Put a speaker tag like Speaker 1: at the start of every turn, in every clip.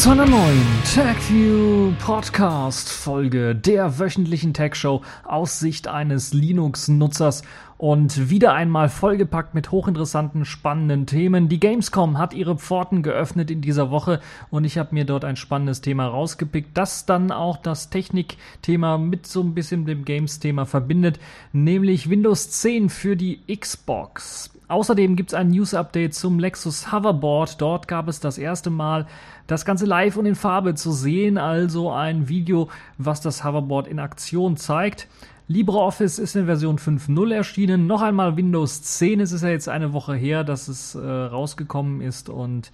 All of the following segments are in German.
Speaker 1: zu einer neuen TechView Podcast Folge der wöchentlichen Tech Show aus Sicht eines Linux-Nutzers und wieder einmal vollgepackt mit hochinteressanten, spannenden Themen. Die Gamescom hat ihre Pforten geöffnet in dieser Woche und ich habe mir dort ein spannendes Thema rausgepickt, das dann auch das Technikthema mit so ein bisschen dem Games-Thema verbindet, nämlich Windows 10 für die Xbox. Außerdem gibt es ein News-Update zum Lexus Hoverboard. Dort gab es das erste Mal das Ganze live und in Farbe zu sehen, also ein Video, was das Hoverboard in Aktion zeigt. LibreOffice ist in Version 5.0 erschienen. Noch einmal Windows 10. Es ist ja jetzt eine Woche her, dass es äh, rausgekommen ist und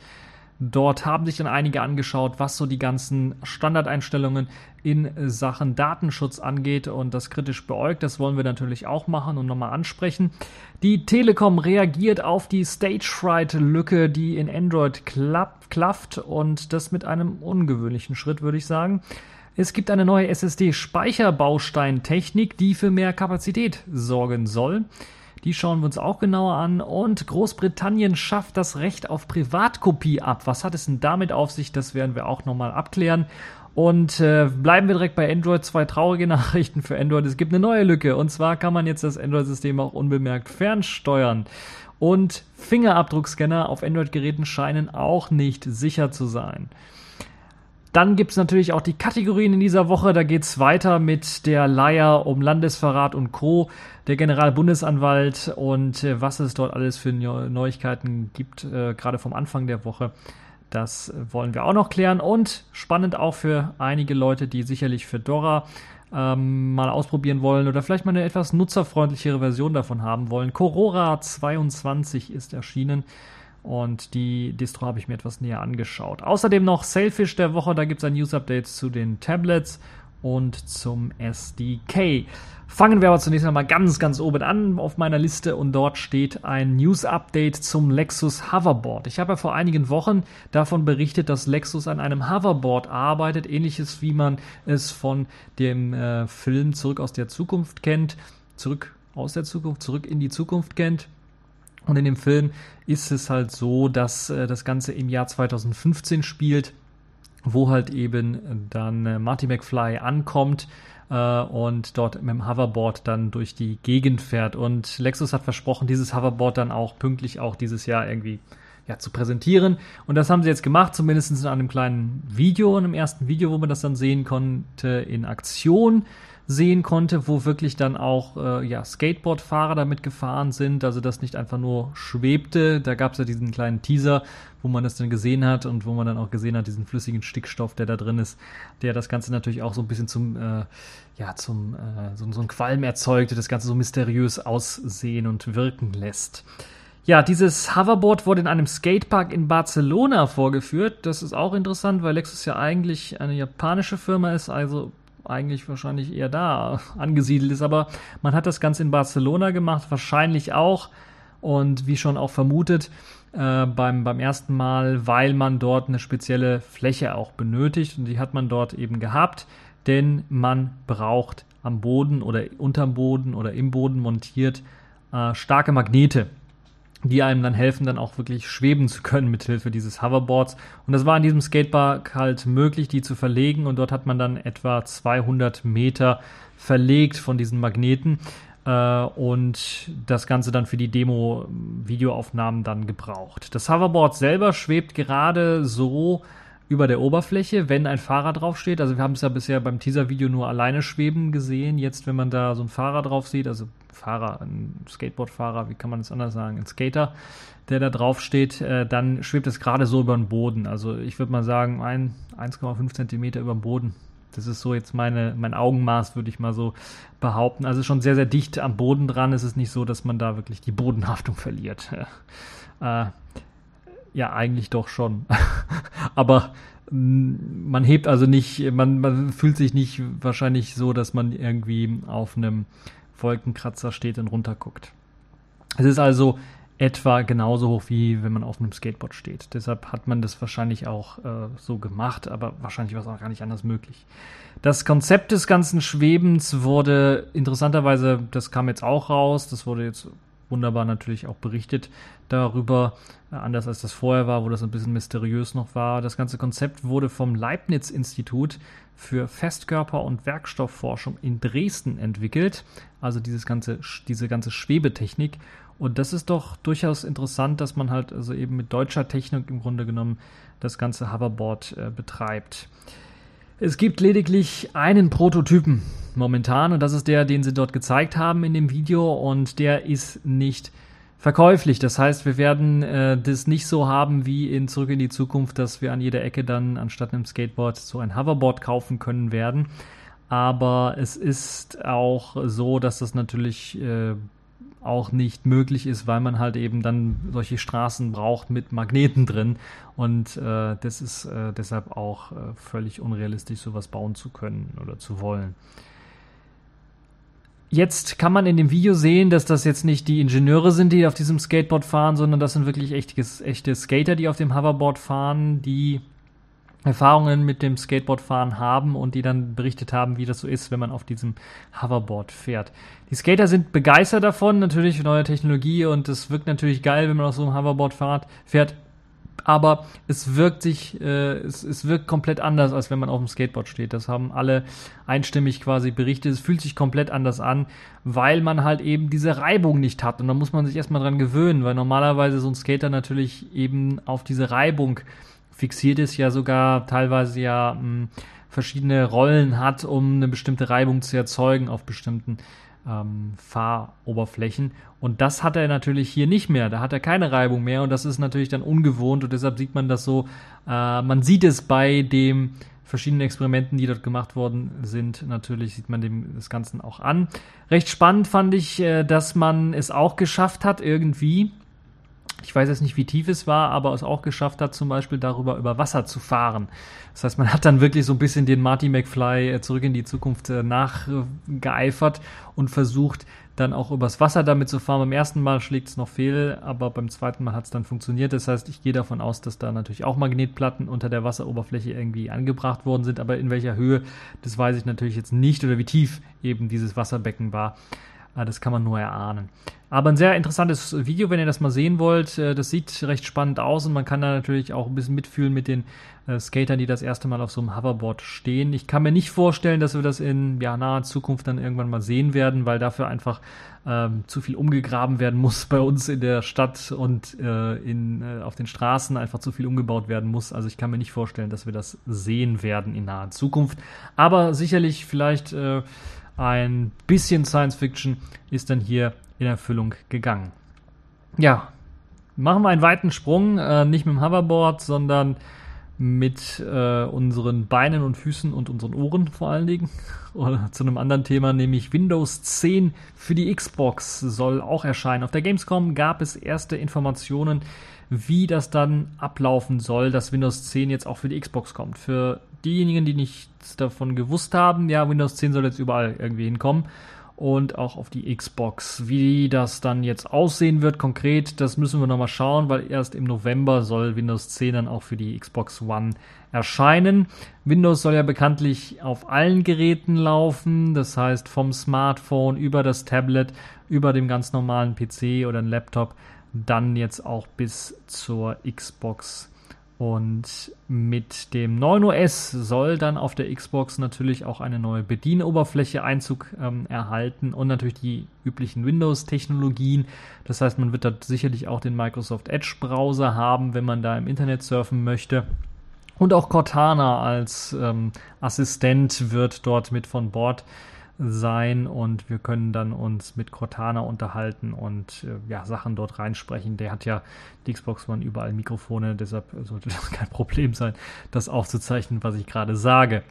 Speaker 1: Dort haben sich dann einige angeschaut, was so die ganzen Standardeinstellungen in Sachen Datenschutz angeht und das kritisch beäugt. Das wollen wir natürlich auch machen und nochmal ansprechen. Die Telekom reagiert auf die Stage Fright Lücke, die in Android klafft und das mit einem ungewöhnlichen Schritt, würde ich sagen. Es gibt eine neue SSD-Speicherbausteintechnik, die für mehr Kapazität sorgen soll. Die schauen wir uns auch genauer an. Und Großbritannien schafft das Recht auf Privatkopie ab. Was hat es denn damit auf sich? Das werden wir auch nochmal abklären. Und äh, bleiben wir direkt bei Android. Zwei traurige Nachrichten für Android. Es gibt eine neue Lücke. Und zwar kann man jetzt das Android-System auch unbemerkt fernsteuern. Und Fingerabdruckscanner auf Android-Geräten scheinen auch nicht sicher zu sein. Dann gibt es natürlich auch die Kategorien in dieser Woche. Da geht es weiter mit der Leier um Landesverrat und Co., der Generalbundesanwalt und äh, was es dort alles für Neuigkeiten gibt, äh, gerade vom Anfang der Woche. Das wollen wir auch noch klären und spannend auch für einige Leute, die sicherlich Fedora ähm, mal ausprobieren wollen oder vielleicht mal eine etwas nutzerfreundlichere Version davon haben wollen. Corora 22 ist erschienen. Und die Distro habe ich mir etwas näher angeschaut. Außerdem noch Sailfish der Woche. Da gibt es ein News-Update zu den Tablets und zum SDK. Fangen wir aber zunächst einmal ganz, ganz oben an auf meiner Liste und dort steht ein News-Update zum Lexus Hoverboard. Ich habe ja vor einigen Wochen davon berichtet, dass Lexus an einem Hoverboard arbeitet, ähnliches wie man es von dem äh, Film Zurück aus der Zukunft kennt. Zurück aus der Zukunft, zurück in die Zukunft kennt. Und in dem Film ist es halt so, dass äh, das Ganze im Jahr 2015 spielt, wo halt eben dann äh, Marty McFly ankommt äh, und dort mit dem Hoverboard dann durch die Gegend fährt. Und Lexus hat versprochen, dieses Hoverboard dann auch pünktlich auch dieses Jahr irgendwie ja, zu präsentieren. Und das haben sie jetzt gemacht, zumindest in einem kleinen Video, in einem ersten Video, wo man das dann sehen konnte in Aktion sehen konnte, wo wirklich dann auch äh, ja, Skateboardfahrer damit gefahren sind, also das nicht einfach nur schwebte. Da gab es ja diesen kleinen Teaser, wo man das dann gesehen hat und wo man dann auch gesehen hat, diesen flüssigen Stickstoff, der da drin ist, der das Ganze natürlich auch so ein bisschen zum, äh, ja, zum, äh, so, so ein Qualm erzeugte, das Ganze so mysteriös aussehen und wirken lässt. Ja, dieses Hoverboard wurde in einem Skatepark in Barcelona vorgeführt. Das ist auch interessant, weil Lexus ja eigentlich eine japanische Firma ist, also eigentlich wahrscheinlich eher da angesiedelt ist. Aber man hat das Ganze in Barcelona gemacht, wahrscheinlich auch. Und wie schon auch vermutet, äh, beim, beim ersten Mal, weil man dort eine spezielle Fläche auch benötigt. Und die hat man dort eben gehabt, denn man braucht am Boden oder unterm Boden oder im Boden montiert äh, starke Magnete die einem dann helfen, dann auch wirklich schweben zu können mit Hilfe dieses Hoverboards. Und das war in diesem Skatepark halt möglich, die zu verlegen. Und dort hat man dann etwa 200 Meter verlegt von diesen Magneten äh, und das Ganze dann für die Demo-Videoaufnahmen dann gebraucht. Das Hoverboard selber schwebt gerade so über der Oberfläche, wenn ein Fahrer draufsteht. Also wir haben es ja bisher beim Teaser-Video nur alleine schweben gesehen. Jetzt, wenn man da so einen Fahrer drauf sieht, also Fahrer, ein Skateboardfahrer, wie kann man das anders sagen, ein Skater, der da drauf steht, äh, dann schwebt es gerade so über den Boden. Also ich würde mal sagen, 1,5 Zentimeter über dem Boden. Das ist so jetzt meine, mein Augenmaß, würde ich mal so behaupten. Also schon sehr, sehr dicht am Boden dran. Es ist nicht so, dass man da wirklich die Bodenhaftung verliert. äh, ja, eigentlich doch schon. Aber mm, man hebt also nicht, man, man fühlt sich nicht wahrscheinlich so, dass man irgendwie auf einem Wolkenkratzer steht und runterguckt. Es ist also etwa genauso hoch wie wenn man auf einem Skateboard steht. Deshalb hat man das wahrscheinlich auch äh, so gemacht, aber wahrscheinlich war es auch gar nicht anders möglich. Das Konzept des ganzen Schwebens wurde interessanterweise, das kam jetzt auch raus, das wurde jetzt wunderbar natürlich auch berichtet darüber, äh, anders als das vorher war, wo das ein bisschen mysteriös noch war. Das ganze Konzept wurde vom Leibniz-Institut für Festkörper- und Werkstoffforschung in Dresden entwickelt. Also dieses ganze, diese ganze Schwebetechnik. Und das ist doch durchaus interessant, dass man halt also eben mit deutscher Technik im Grunde genommen das ganze Hoverboard äh, betreibt. Es gibt lediglich einen Prototypen momentan und das ist der, den sie dort gezeigt haben in dem Video und der ist nicht verkäuflich. Das heißt, wir werden äh, das nicht so haben wie in Zurück in die Zukunft, dass wir an jeder Ecke dann anstatt einem Skateboard so ein Hoverboard kaufen können werden. Aber es ist auch so, dass das natürlich äh, auch nicht möglich ist, weil man halt eben dann solche Straßen braucht mit Magneten drin. Und äh, das ist äh, deshalb auch äh, völlig unrealistisch, sowas bauen zu können oder zu wollen. Jetzt kann man in dem Video sehen, dass das jetzt nicht die Ingenieure sind, die auf diesem Skateboard fahren, sondern das sind wirklich echte, echte Skater, die auf dem Hoverboard fahren, die Erfahrungen mit dem Skateboardfahren haben und die dann berichtet haben, wie das so ist, wenn man auf diesem Hoverboard fährt. Die Skater sind begeistert davon, natürlich neue Technologie und es wirkt natürlich geil, wenn man auf so einem Hoverboard fährt, fährt aber es wirkt sich, äh, es, es wirkt komplett anders, als wenn man auf dem Skateboard steht. Das haben alle einstimmig quasi berichtet. Es fühlt sich komplett anders an, weil man halt eben diese Reibung nicht hat. Und da muss man sich erstmal dran gewöhnen, weil normalerweise so ein Skater natürlich eben auf diese Reibung fixiert ist, ja sogar teilweise ja mh, hm, verschiedene Rollen hat, um eine bestimmte Reibung zu erzeugen auf bestimmten ähm, Fahroberflächen. Und das hat er natürlich hier nicht mehr. Da hat er keine Reibung mehr und das ist natürlich dann ungewohnt und deshalb sieht man das so. Äh, man sieht es bei den verschiedenen Experimenten, die dort gemacht worden sind. Natürlich sieht man dem das Ganze auch an. Recht spannend fand ich, äh, dass man es auch geschafft hat, irgendwie ich weiß jetzt nicht, wie tief es war, aber es auch geschafft hat, zum Beispiel darüber über Wasser zu fahren. Das heißt, man hat dann wirklich so ein bisschen den Marty McFly äh, zurück in die Zukunft äh, nachgeeifert und versucht, dann auch übers Wasser damit zu fahren. Beim ersten Mal schlägt es noch fehl, aber beim zweiten Mal hat es dann funktioniert. Das heißt, ich gehe davon aus, dass da natürlich auch Magnetplatten unter der Wasseroberfläche irgendwie angebracht worden sind. Aber in welcher Höhe, das weiß ich natürlich jetzt nicht oder wie tief eben dieses Wasserbecken war. Ah, das kann man nur erahnen. Aber ein sehr interessantes Video, wenn ihr das mal sehen wollt. Äh, das sieht recht spannend aus und man kann da natürlich auch ein bisschen mitfühlen mit den äh, Skatern, die das erste Mal auf so einem Hoverboard stehen. Ich kann mir nicht vorstellen, dass wir das in ja, naher Zukunft dann irgendwann mal sehen werden, weil dafür einfach ähm, zu viel umgegraben werden muss bei uns in der Stadt und äh, in, äh, auf den Straßen einfach zu viel umgebaut werden muss. Also ich kann mir nicht vorstellen, dass wir das sehen werden in naher Zukunft. Aber sicherlich vielleicht äh, ein bisschen Science Fiction ist dann hier in Erfüllung gegangen. Ja, machen wir einen weiten Sprung, äh, nicht mit dem Hoverboard, sondern mit äh, unseren Beinen und Füßen und unseren Ohren vor allen Dingen. Oder zu einem anderen Thema, nämlich Windows 10 für die Xbox soll auch erscheinen. Auf der Gamescom gab es erste Informationen, wie das dann ablaufen soll, dass Windows 10 jetzt auch für die Xbox kommt. Für diejenigen, die nichts davon gewusst haben, ja, Windows 10 soll jetzt überall irgendwie hinkommen und auch auf die Xbox. Wie das dann jetzt aussehen wird konkret, das müssen wir nochmal schauen, weil erst im November soll Windows 10 dann auch für die Xbox One erscheinen. Windows soll ja bekanntlich auf allen Geräten laufen, das heißt vom Smartphone über das Tablet, über dem ganz normalen PC oder ein Laptop, dann jetzt auch bis zur Xbox und mit dem 9 OS soll dann auf der Xbox natürlich auch eine neue Bedienoberfläche Einzug ähm, erhalten und natürlich die üblichen Windows-Technologien. Das heißt, man wird dort sicherlich auch den Microsoft Edge-Browser haben, wenn man da im Internet surfen möchte. Und auch Cortana als ähm, Assistent wird dort mit von Bord sein und wir können dann uns mit Cortana unterhalten und äh, ja, Sachen dort reinsprechen. Der hat ja die Xbox One überall Mikrofone, deshalb sollte das kein Problem sein, das aufzuzeichnen, was ich gerade sage.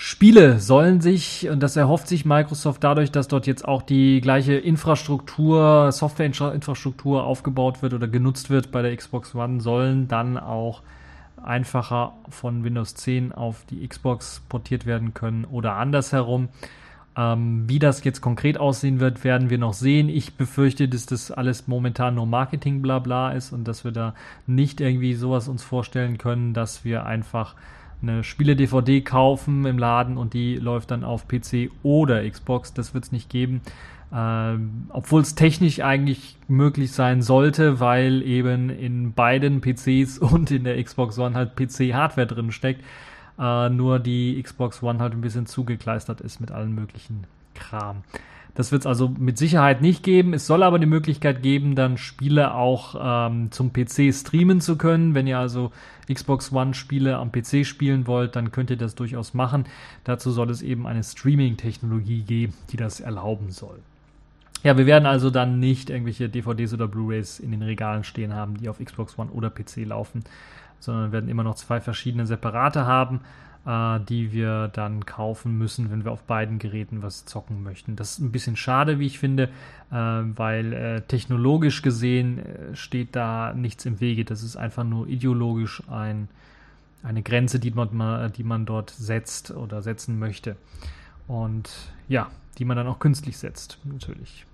Speaker 1: Spiele sollen sich, und das erhofft sich Microsoft dadurch, dass dort jetzt auch die gleiche Infrastruktur, Softwareinfrastruktur aufgebaut wird oder genutzt wird bei der Xbox One, sollen dann auch einfacher von Windows 10 auf die Xbox portiert werden können oder andersherum. Ähm, wie das jetzt konkret aussehen wird, werden wir noch sehen. Ich befürchte, dass das alles momentan nur Marketing-Blabla ist und dass wir da nicht irgendwie sowas uns vorstellen können, dass wir einfach eine Spiele-DVD kaufen im Laden und die läuft dann auf PC oder Xbox. Das wird es nicht geben. Ähm, Obwohl es technisch eigentlich möglich sein sollte, weil eben in beiden PCs und in der Xbox One halt PC-Hardware drin steckt. Äh, nur die Xbox One halt ein bisschen zugekleistert ist mit allen möglichen Kram. Das wird es also mit Sicherheit nicht geben. Es soll aber die Möglichkeit geben, dann Spiele auch ähm, zum PC streamen zu können. Wenn ihr also Xbox One Spiele am PC spielen wollt, dann könnt ihr das durchaus machen. Dazu soll es eben eine Streaming-Technologie geben, die das erlauben soll. Ja, wir werden also dann nicht irgendwelche DVDs oder Blu-rays in den Regalen stehen haben, die auf Xbox One oder PC laufen, sondern werden immer noch zwei verschiedene separate haben äh, die wir dann kaufen müssen, wenn wir auf beiden Geräten was zocken möchten. Das ist ein bisschen schade, wie ich finde, äh, weil äh, technologisch gesehen äh, steht da nichts im Wege. Das ist einfach nur ideologisch ein, eine Grenze, die man, die man dort setzt oder setzen möchte. Und ja, die man dann auch künstlich setzt, natürlich.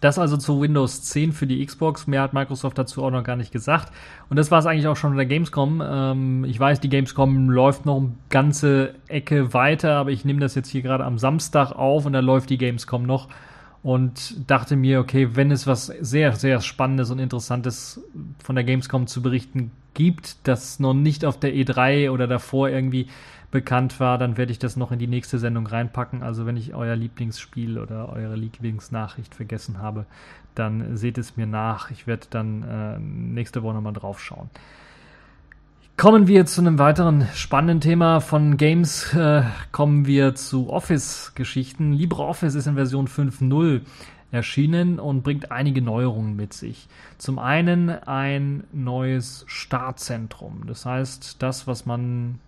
Speaker 1: Das also zu Windows 10 für die Xbox. Mehr hat Microsoft dazu auch noch gar nicht gesagt. Und das war es eigentlich auch schon in der Gamescom. Ähm, ich weiß, die Gamescom läuft noch eine ganze Ecke weiter, aber ich nehme das jetzt hier gerade am Samstag auf und da läuft die Gamescom noch. Und dachte mir, okay, wenn es was sehr, sehr Spannendes und Interessantes von der Gamescom zu berichten gibt, das noch nicht auf der E3 oder davor irgendwie bekannt war, dann werde ich das noch in die nächste Sendung reinpacken. Also wenn ich euer Lieblingsspiel oder eure Lieblingsnachricht vergessen habe, dann seht es mir nach. Ich werde dann äh, nächste Woche nochmal drauf schauen. Kommen wir zu einem weiteren spannenden Thema von Games. Äh, kommen wir zu Office-Geschichten. LibreOffice ist in Version 5.0 erschienen und bringt einige Neuerungen mit sich. Zum einen ein neues Startzentrum. Das heißt, das, was man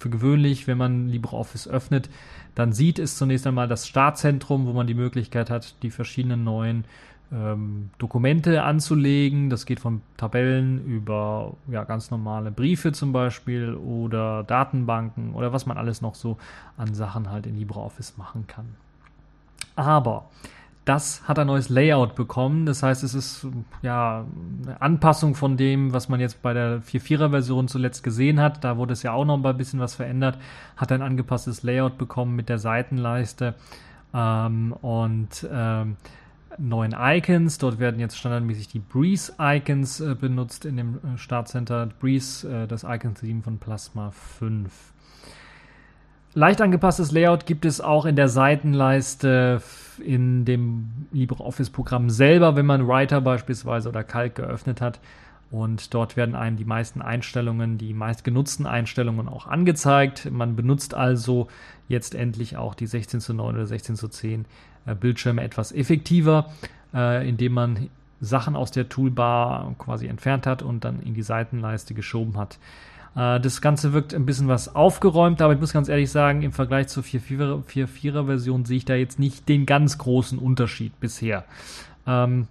Speaker 1: für gewöhnlich, wenn man LibreOffice öffnet, dann sieht es zunächst einmal das Startzentrum, wo man die Möglichkeit hat, die verschiedenen neuen ähm, Dokumente anzulegen. Das geht von Tabellen über ja, ganz normale Briefe zum Beispiel oder Datenbanken oder was man alles noch so an Sachen halt in LibreOffice machen kann. Aber das hat ein neues Layout bekommen. Das heißt, es ist ja eine Anpassung von dem, was man jetzt bei der 4.4er Version zuletzt gesehen hat. Da wurde es ja auch noch ein bisschen was verändert. Hat ein angepasstes Layout bekommen mit der Seitenleiste ähm, und ähm, neuen Icons. Dort werden jetzt standardmäßig die Breeze-Icons äh, benutzt in dem äh, Startcenter. Breeze, äh, das Icon-Theme von Plasma 5. Leicht angepasstes Layout gibt es auch in der Seitenleiste in dem LibreOffice-Programm selber, wenn man Writer beispielsweise oder Calc geöffnet hat. Und dort werden einem die meisten Einstellungen, die meist genutzten Einstellungen auch angezeigt. Man benutzt also jetzt endlich auch die 16 zu 9 oder 16 zu 10 äh, Bildschirme etwas effektiver, äh, indem man Sachen aus der Toolbar quasi entfernt hat und dann in die Seitenleiste geschoben hat. Äh, das Ganze wirkt ein bisschen was aufgeräumt, aber ich muss ganz ehrlich sagen, im Vergleich zur 4.4er Version sehe ich da jetzt nicht den ganz großen Unterschied bisher. Ähm,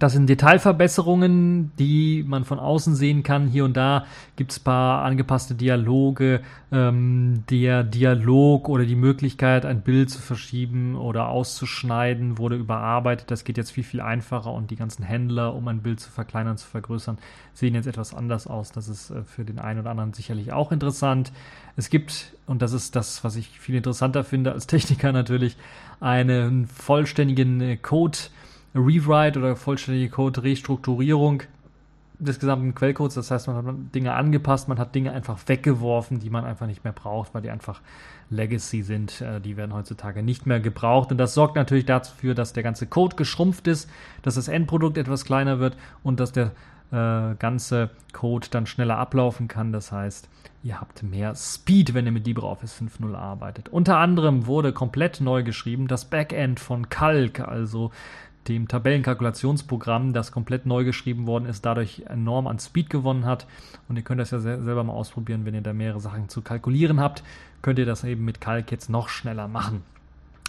Speaker 1: das sind Detailverbesserungen, die man von außen sehen kann. Hier und da gibt es ein paar angepasste Dialoge. Ähm, der Dialog oder die Möglichkeit, ein Bild zu verschieben oder auszuschneiden, wurde überarbeitet. Das geht jetzt viel, viel einfacher und die ganzen Händler, um ein Bild zu verkleinern, zu vergrößern, sehen jetzt etwas anders aus. Das ist äh, für den einen oder anderen sicherlich auch interessant. Es gibt, und das ist das, was ich viel interessanter finde als Techniker natürlich, einen vollständigen äh, Code Rewrite oder vollständige Code-Restrukturierung des gesamten Quellcodes. Das heißt, man hat Dinge angepasst, man hat Dinge einfach weggeworfen, die man einfach nicht mehr braucht, weil die einfach Legacy sind. Äh, die werden heutzutage nicht mehr gebraucht. Und das sorgt natürlich dafür, dass der ganze Code geschrumpft ist, dass das Endprodukt etwas kleiner wird und dass der äh, ganze Code dann schneller ablaufen kann. Das heißt, ihr habt mehr Speed, wenn ihr mit LibreOffice 5.0 arbeitet. Unter anderem wurde komplett neu geschrieben das Backend von Calc, also dem Tabellenkalkulationsprogramm, das komplett neu geschrieben worden ist, dadurch enorm an Speed gewonnen hat. Und ihr könnt das ja selber mal ausprobieren, wenn ihr da mehrere Sachen zu kalkulieren habt, könnt ihr das eben mit Calc jetzt noch schneller machen.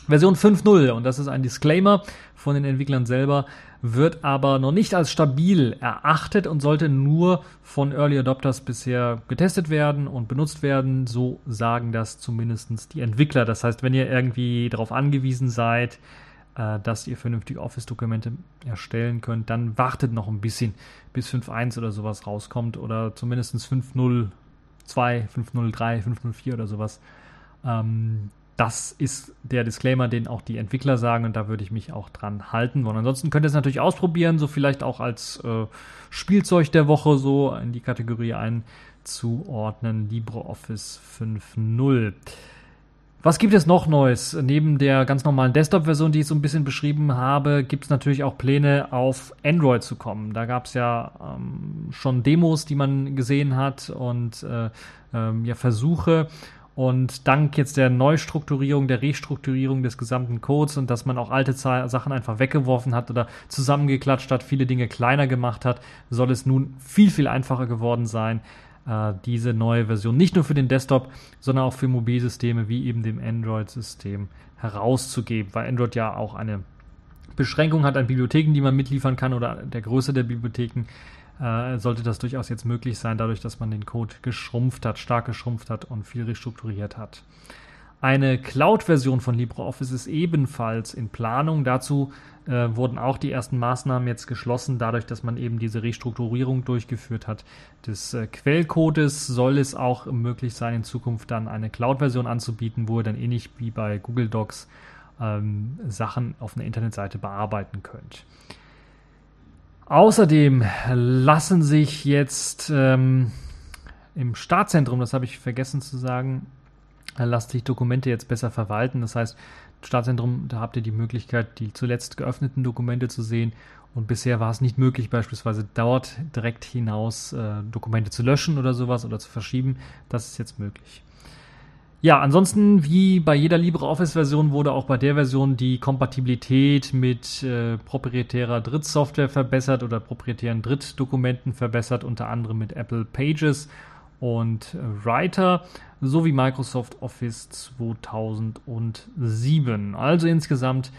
Speaker 1: Version 5.0, und das ist ein Disclaimer von den Entwicklern selber, wird aber noch nicht als stabil erachtet und sollte nur von Early Adopters bisher getestet werden und benutzt werden. So sagen das zumindest die Entwickler. Das heißt, wenn ihr irgendwie darauf angewiesen seid, äh, dass ihr vernünftige Office-Dokumente erstellen könnt, dann wartet noch ein bisschen, bis 5.1 oder sowas rauskommt oder zumindest 5.02, 5.03, 5.04 oder sowas. Ähm, das ist der Disclaimer, den auch die Entwickler sagen und da würde ich mich auch dran halten wollen. Ansonsten könnt ihr es natürlich ausprobieren, so vielleicht auch als äh, Spielzeug der Woche so in die Kategorie einzuordnen. LibreOffice 5.0. Was gibt es noch Neues? Neben der ganz normalen Desktop-Version, die ich so ein bisschen beschrieben habe, gibt es natürlich auch Pläne, auf Android zu kommen. Da gab es ja ähm, schon Demos, die man gesehen hat und äh, ähm, ja, Versuche. Und dank jetzt der Neustrukturierung, der Restrukturierung des gesamten Codes und dass man auch alte Sachen einfach weggeworfen hat oder zusammengeklatscht hat, viele Dinge kleiner gemacht hat, soll es nun viel, viel einfacher geworden sein, äh, diese neue Version nicht nur für den Desktop, sondern auch für Mobilsysteme wie eben dem Android-System herauszugeben, weil Android ja auch eine Beschränkung hat an Bibliotheken, die man mitliefern kann oder der Größe der Bibliotheken, äh, sollte das durchaus jetzt möglich sein, dadurch, dass man den Code geschrumpft hat, stark geschrumpft hat und viel restrukturiert hat. Eine Cloud-Version von LibreOffice ist ebenfalls in Planung. Dazu äh, wurden auch die ersten Maßnahmen jetzt geschlossen. Dadurch, dass man eben diese Restrukturierung durchgeführt hat des äh, Quellcodes, soll es auch möglich sein, in Zukunft dann eine Cloud-Version anzubieten, wo ihr dann ähnlich wie bei Google Docs ähm, Sachen auf einer Internetseite bearbeiten könnt. Außerdem lassen sich jetzt ähm, im Startzentrum, das habe ich vergessen zu sagen, lasst sich Dokumente jetzt besser verwalten. Das heißt, Startzentrum, da habt ihr die Möglichkeit, die zuletzt geöffneten Dokumente zu sehen. Und bisher war es nicht möglich, beispielsweise dort direkt hinaus äh, Dokumente zu löschen oder sowas oder zu verschieben. Das ist jetzt möglich. Ja, ansonsten, wie bei jeder LibreOffice-Version, wurde auch bei der Version die Kompatibilität mit äh, proprietärer Drittsoftware verbessert oder proprietären Drittdokumenten verbessert, unter anderem mit Apple Pages und Writer sowie Microsoft Office 2007. Also insgesamt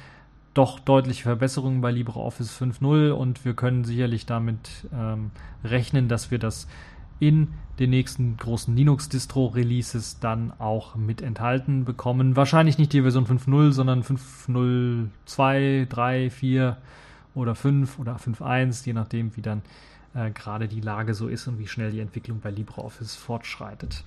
Speaker 1: doch deutliche Verbesserungen bei LibreOffice 5.0 und wir können sicherlich damit ähm, rechnen, dass wir das in den nächsten großen Linux-Distro-Releases dann auch mit enthalten bekommen. Wahrscheinlich nicht die Version 5.0, sondern 5.0.2, 3, 4 oder 5 oder 5.1, je nachdem, wie dann äh, gerade die Lage so ist und wie schnell die Entwicklung bei LibreOffice fortschreitet.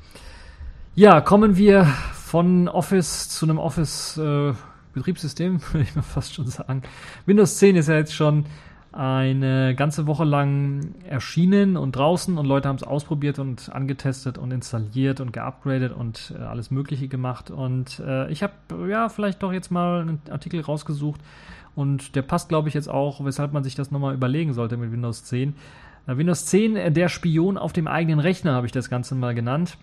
Speaker 1: Ja, kommen wir von Office zu einem Office äh, Betriebssystem, würde ich mal fast schon sagen. Windows 10 ist ja jetzt schon eine ganze Woche lang erschienen und draußen und Leute haben es ausprobiert und angetestet und installiert und geupgradet und äh, alles Mögliche gemacht. Und äh, ich habe ja vielleicht doch jetzt mal einen Artikel rausgesucht und der passt, glaube ich, jetzt auch, weshalb man sich das nochmal überlegen sollte mit Windows 10. Äh, Windows 10, äh, der Spion auf dem eigenen Rechner, habe ich das Ganze mal genannt.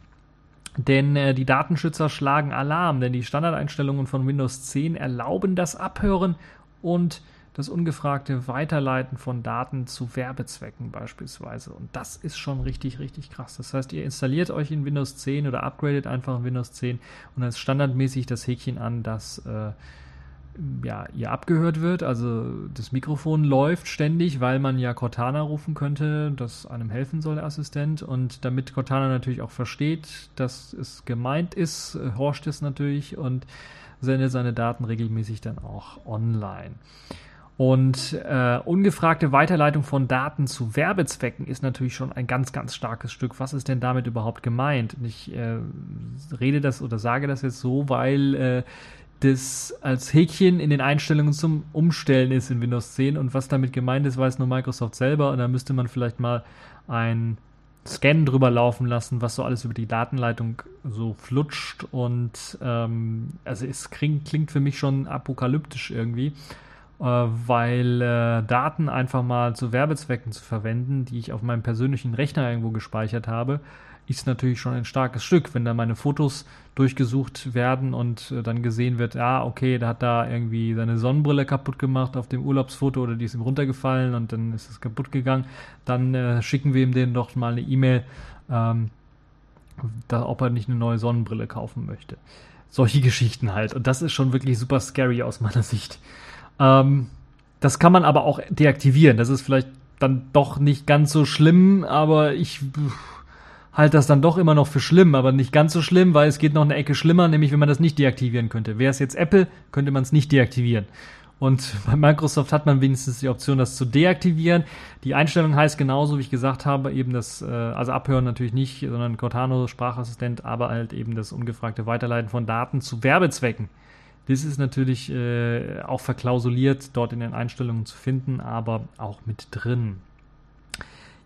Speaker 1: Denn äh, die Datenschützer schlagen Alarm, denn die Standardeinstellungen von Windows 10 erlauben das Abhören und das ungefragte Weiterleiten von Daten zu Werbezwecken beispielsweise. Und das ist schon richtig, richtig krass. Das heißt, ihr installiert euch in Windows 10 oder upgradet einfach in Windows 10 und dann ist standardmäßig das Häkchen an, dass äh, ja, ihr abgehört wird. Also das Mikrofon läuft ständig, weil man ja Cortana rufen könnte, das einem helfen soll, der Assistent. Und damit Cortana natürlich auch versteht, dass es gemeint ist, horcht es natürlich und sendet seine Daten regelmäßig dann auch online. Und äh, ungefragte Weiterleitung von Daten zu Werbezwecken ist natürlich schon ein ganz, ganz starkes Stück. Was ist denn damit überhaupt gemeint? Und ich äh, rede das oder sage das jetzt so, weil äh, das als Häkchen in den Einstellungen zum Umstellen ist in Windows 10 und was damit gemeint ist, weiß nur Microsoft selber. Und da müsste man vielleicht mal ein Scan drüber laufen lassen, was so alles über die Datenleitung so flutscht. Und ähm, also es klingt, klingt für mich schon apokalyptisch irgendwie, weil äh, Daten einfach mal zu Werbezwecken zu verwenden, die ich auf meinem persönlichen Rechner irgendwo gespeichert habe, ist natürlich schon ein starkes Stück, wenn da meine Fotos durchgesucht werden und äh, dann gesehen wird, ja, okay, da hat da irgendwie seine Sonnenbrille kaputt gemacht auf dem Urlaubsfoto oder die ist ihm runtergefallen und dann ist es kaputt gegangen, dann äh, schicken wir ihm den doch mal eine E-Mail, ähm, da, ob er nicht eine neue Sonnenbrille kaufen möchte. Solche Geschichten halt. Und das ist schon wirklich super scary aus meiner Sicht. Ähm, das kann man aber auch deaktivieren. Das ist vielleicht dann doch nicht ganz so schlimm, aber ich halte das dann doch immer noch für schlimm, aber nicht ganz so schlimm, weil es geht noch eine Ecke schlimmer, nämlich wenn man das nicht deaktivieren könnte. Wäre es jetzt Apple, könnte man es nicht deaktivieren. Und bei Microsoft hat man wenigstens die Option, das zu deaktivieren. Die Einstellung heißt genauso, wie ich gesagt habe, eben das, äh, also abhören natürlich nicht, sondern Cortano Sprachassistent, aber halt eben das ungefragte Weiterleiten von Daten zu Werbezwecken. Das ist natürlich äh, auch verklausuliert, dort in den Einstellungen zu finden, aber auch mit drin.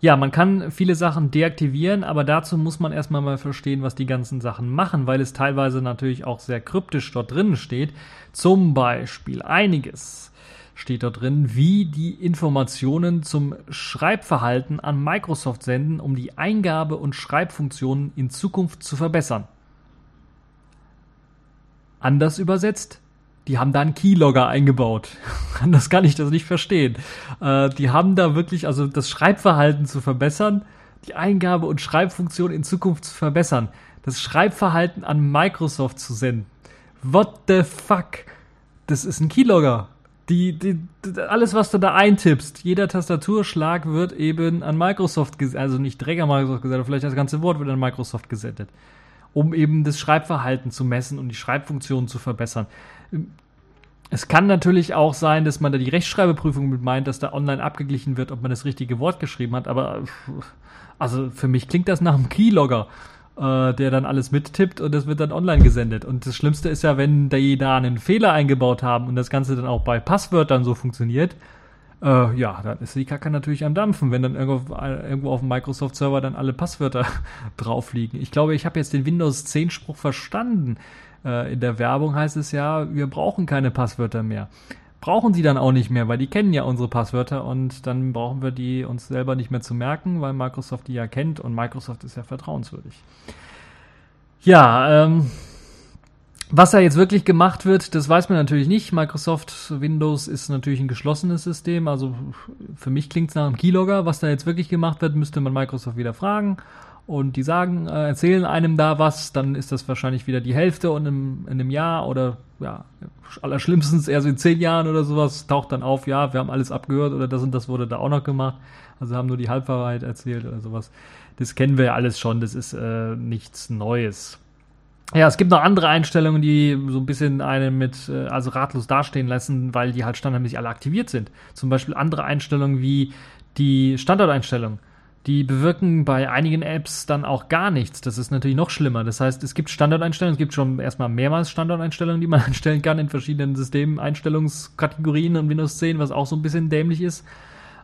Speaker 1: Ja, man kann viele Sachen deaktivieren, aber dazu muss man erstmal mal verstehen, was die ganzen Sachen machen, weil es teilweise natürlich auch sehr kryptisch dort drinnen steht. Zum Beispiel einiges steht dort drin, wie die Informationen zum Schreibverhalten an Microsoft senden, um die Eingabe- und Schreibfunktionen in Zukunft zu verbessern. Anders übersetzt, die haben da einen Keylogger eingebaut. Anders kann ich das nicht verstehen. Äh, die haben da wirklich, also das Schreibverhalten zu verbessern, die Eingabe- und Schreibfunktion in Zukunft zu verbessern, das Schreibverhalten an Microsoft zu senden. What the fuck? Das ist ein Keylogger. Die, die, alles, was du da eintippst, jeder Tastaturschlag wird eben an Microsoft gesendet, also nicht an Microsoft gesendet, vielleicht das ganze Wort wird an Microsoft gesendet, um eben das Schreibverhalten zu messen und die Schreibfunktion zu verbessern. Es kann natürlich auch sein, dass man da die Rechtschreibeprüfung mit meint, dass da online abgeglichen wird, ob man das richtige Wort geschrieben hat, aber also für mich klingt das nach einem Keylogger, äh, der dann alles mittippt und das wird dann online gesendet. Und das Schlimmste ist ja, wenn die da einen Fehler eingebaut haben und das Ganze dann auch bei Passwörtern so funktioniert, äh, ja, dann ist die Kacke natürlich am Dampfen, wenn dann irgendwo, irgendwo auf dem Microsoft-Server dann alle Passwörter drauf liegen. Ich glaube, ich habe jetzt den Windows 10-Spruch verstanden. Äh, in der Werbung heißt es ja, wir brauchen keine Passwörter mehr. Brauchen sie dann auch nicht mehr, weil die kennen ja unsere Passwörter und dann brauchen wir die uns selber nicht mehr zu merken, weil Microsoft die ja kennt und Microsoft ist ja vertrauenswürdig. Ja, ähm, was da jetzt wirklich gemacht wird, das weiß man natürlich nicht. Microsoft Windows ist natürlich ein geschlossenes System, also für mich klingt es nach einem Keylogger. Was da jetzt wirklich gemacht wird, müsste man Microsoft wieder fragen und die sagen, äh, erzählen einem da was, dann ist das wahrscheinlich wieder die Hälfte und im, in einem Jahr oder ja, allerschlimmstens eher so in zehn Jahren oder sowas taucht dann auf, ja, wir haben alles abgehört oder das und das wurde da auch noch gemacht. Also haben nur die Halbwahrheit erzählt oder sowas. Das kennen wir ja alles schon, das ist äh, nichts Neues. Ja, es gibt noch andere Einstellungen, die so ein bisschen einen mit, äh, also ratlos dastehen lassen, weil die halt standardmäßig alle aktiviert sind. Zum Beispiel andere Einstellungen wie die Standorteinstellung die bewirken bei einigen Apps dann auch gar nichts. Das ist natürlich noch schlimmer. Das heißt, es gibt Standardeinstellungen, es gibt schon erstmal mehrmals Standardeinstellungen, die man einstellen kann in verschiedenen Systemeinstellungskategorien und Windows 10, was auch so ein bisschen dämlich ist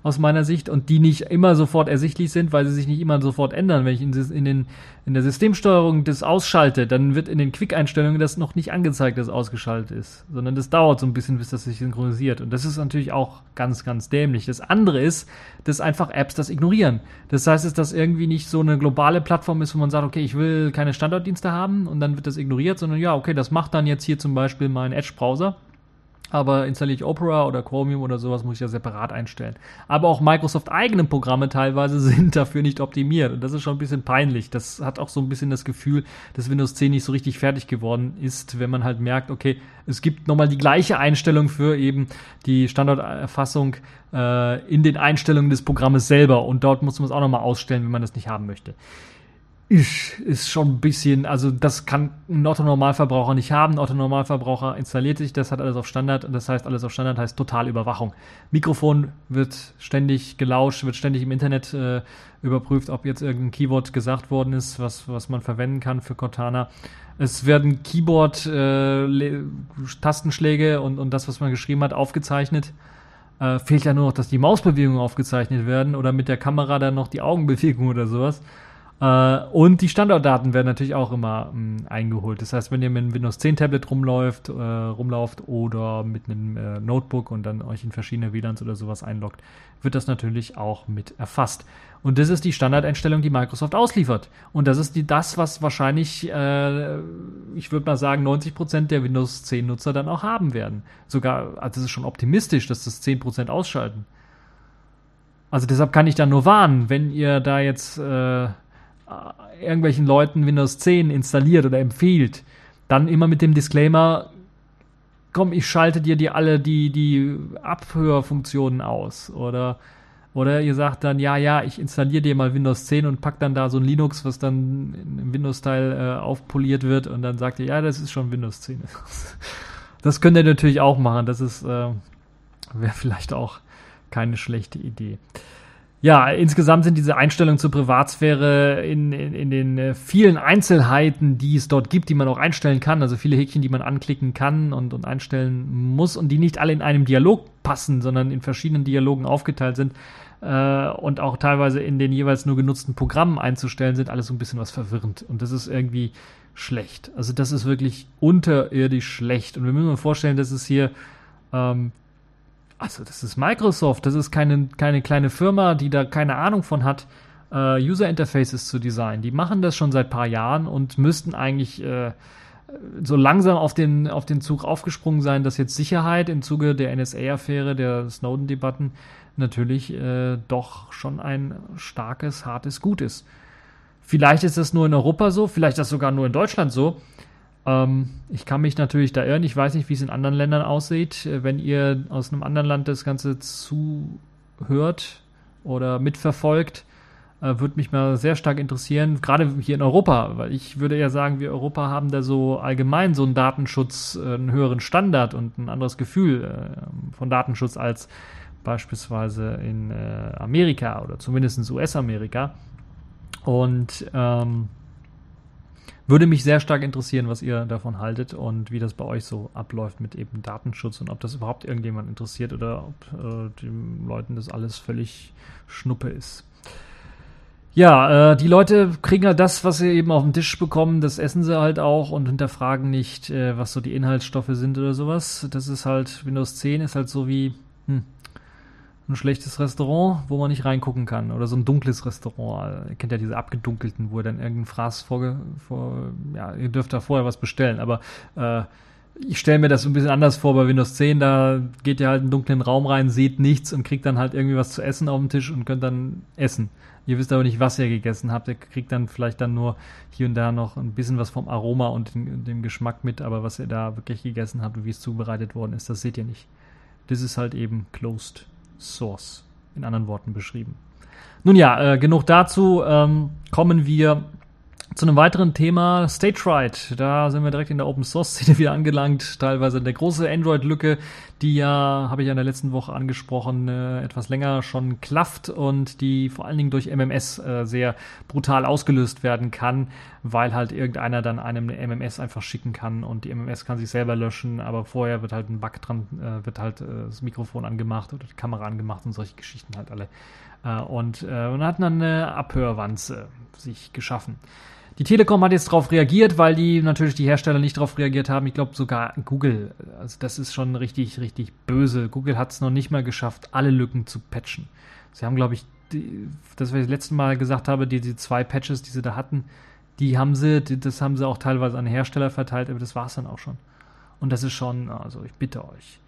Speaker 1: aus meiner Sicht und die nicht immer sofort ersichtlich sind, weil sie sich nicht immer sofort ändern. Wenn ich in, den, in der Systemsteuerung das ausschalte, dann wird in den Quick-Einstellungen das noch nicht angezeigt, dass es ausgeschaltet ist, sondern das dauert so ein bisschen, bis das sich synchronisiert. Und das ist natürlich auch ganz, ganz dämlich. Das andere ist, dass einfach Apps das ignorieren. Das heißt, dass das irgendwie nicht so eine globale Plattform ist, wo man sagt, okay, ich will keine Standarddienste haben und dann wird das ignoriert, sondern ja, okay, das macht dann jetzt hier zum Beispiel mein Edge-Browser aber installiere ich Opera oder Chromium oder sowas, muss ich ja separat einstellen. Aber auch Microsoft eigene Programme teilweise sind dafür nicht optimiert. Und das ist schon ein bisschen peinlich. Das hat auch so ein bisschen das Gefühl, dass Windows 10 nicht so richtig fertig geworden ist, wenn man halt merkt, okay, es gibt nochmal die gleiche Einstellung für eben die Standorterfassung äh, in den Einstellungen des Programmes selber. Und dort muss man es auch nochmal ausstellen, wenn man das nicht haben möchte ist, ist schon ein bisschen, also das kann ein Otto-Normalverbraucher nicht haben. Ein Otto-Normalverbraucher installiert sich, das hat alles auf Standard und das heißt, alles auf Standard heißt totale Überwachung. Mikrofon wird ständig gelauscht, wird ständig im Internet äh, überprüft, ob jetzt irgendein Keyword gesagt worden ist, was, was man verwenden kann für Cortana. Es werden Keyboard-Tastenschläge äh, und, und das, was man geschrieben hat, aufgezeichnet. Äh, fehlt ja nur noch, dass die Mausbewegungen aufgezeichnet werden oder mit der Kamera dann noch die Augenbewegung oder sowas. Äh, und die Standortdaten werden natürlich auch immer mh, hm, eingeholt. Das heißt, wenn ihr mit einem Windows 10 Tablet rumläuft, äh, rumlauft oder mit einem äh, Notebook und dann euch in verschiedene WLANs oder sowas einloggt, wird das natürlich auch mit erfasst. Und das ist die Standardeinstellung, die Microsoft ausliefert. Und das ist die, das, was wahrscheinlich, äh, ich würde mal sagen, 90% der Windows 10 Nutzer dann auch haben werden. Sogar, also es ist schon optimistisch, dass das 10% ausschalten. Also deshalb kann ich da nur warnen, wenn ihr da jetzt äh, irgendwelchen Leuten Windows 10 installiert oder empfiehlt, dann immer mit dem Disclaimer, komm, ich schalte dir die alle die, die Abhörfunktionen aus. Oder, oder ihr sagt dann, ja, ja, ich installiere dir mal Windows 10 und pack dann da so ein Linux, was dann im Windows-Teil äh, aufpoliert wird und dann sagt ihr, ja, das ist schon Windows 10. Das könnt ihr natürlich auch machen. Das ist, äh, wäre vielleicht auch keine schlechte Idee. Ja, insgesamt sind diese Einstellungen zur Privatsphäre in, in, in, den äh, vielen Einzelheiten, die es dort gibt, die man auch einstellen kann, also viele Häkchen, die man anklicken kann und, und einstellen muss und die nicht alle in einem Dialog passen, sondern in verschiedenen Dialogen aufgeteilt sind äh, und auch teilweise in den jeweils nur genutzten Programmen einzustellen sind, alles so ein bisschen was verwirrend. Und das ist irgendwie schlecht. Also das ist wirklich unterirdisch schlecht. Und wir müssen uns vorstellen, dass es hier ähm, also das ist Microsoft, das ist keine, keine kleine Firma, die da keine Ahnung von hat, äh, User Interfaces zu designen. Die machen das schon seit paar Jahren und müssten eigentlich äh, so langsam auf den, auf den Zug aufgesprungen sein, dass jetzt Sicherheit im Zuge der NSA-Affäre, der Snowden-Debatten natürlich äh, doch schon ein starkes, hartes Gut ist. Vielleicht ist das nur in Europa so, vielleicht ist das sogar nur in Deutschland so. Ähm, ich kann mich natürlich da irren. Ich weiß nicht, wie es in anderen Ländern aussieht. Äh, wenn ihr aus einem anderen Land das Ganze zuhört oder mitverfolgt, äh, würde mich mal sehr stark interessieren, gerade hier in Europa, weil ich würde ja sagen, wir Europa haben da so allgemein so einen Datenschutz, äh, einen höheren Standard und ein anderes Gefühl äh, von Datenschutz als beispielsweise in äh, Amerika oder zumindest in US-Amerika. Und ähm, würde mich sehr stark interessieren, was ihr davon haltet und wie das bei euch so abläuft mit eben Datenschutz und ob das überhaupt irgendjemand interessiert oder ob äh, den Leuten das alles völlig Schnuppe ist. Ja, äh, die Leute kriegen halt das, was sie eben auf den Tisch bekommen, das essen sie halt auch und hinterfragen nicht, äh, was so die Inhaltsstoffe sind oder sowas. Das ist halt, Windows 10 ist halt so wie, hm, ein schlechtes Restaurant, wo man nicht reingucken kann. Oder so ein dunkles Restaurant. Ihr kennt ja diese abgedunkelten, wo ihr dann irgendein Fraß vor, vor ja, ihr dürft da vorher was bestellen. Aber äh, ich stelle mir das ein bisschen anders vor bei Windows 10. Da geht ihr halt in einen dunklen Raum rein, seht nichts und kriegt dann halt irgendwie was zu essen auf dem Tisch und könnt dann essen. Ihr wisst aber nicht, was ihr gegessen habt. Ihr kriegt dann vielleicht dann nur hier und da noch ein bisschen was vom Aroma und dem Geschmack mit, aber was ihr da wirklich gegessen habt und wie es zubereitet worden ist, das seht ihr nicht. Das ist halt eben closed Source, in anderen Worten beschrieben. Nun ja, äh, genug dazu. Ähm, kommen wir zu einem weiteren Thema, StageRight. Da sind wir direkt in der Open Source Szene wieder angelangt. Teilweise eine große Android-Lücke, die ja, habe ich ja in der letzten Woche angesprochen, äh, etwas länger schon klafft und die vor allen Dingen durch MMS äh, sehr brutal ausgelöst werden kann, weil halt irgendeiner dann einem eine MMS einfach schicken kann und die MMS kann sich selber löschen, aber vorher wird halt ein Bug dran, äh, wird halt äh, das Mikrofon angemacht oder die Kamera angemacht und solche Geschichten halt alle. Äh, und äh, man hat dann eine Abhörwanze sich geschaffen. Die Telekom hat jetzt darauf reagiert, weil die natürlich die Hersteller nicht darauf reagiert haben. Ich glaube sogar Google. Also das ist schon richtig, richtig böse. Google hat es noch nicht mal geschafft, alle Lücken zu patchen. Sie haben, glaube ich, die, das, was ich das letzte Mal gesagt habe, die, die zwei Patches, die sie da hatten, die haben sie, die, das haben sie auch teilweise an Hersteller verteilt, aber das war es dann auch schon. Und das ist schon, also ich bitte euch.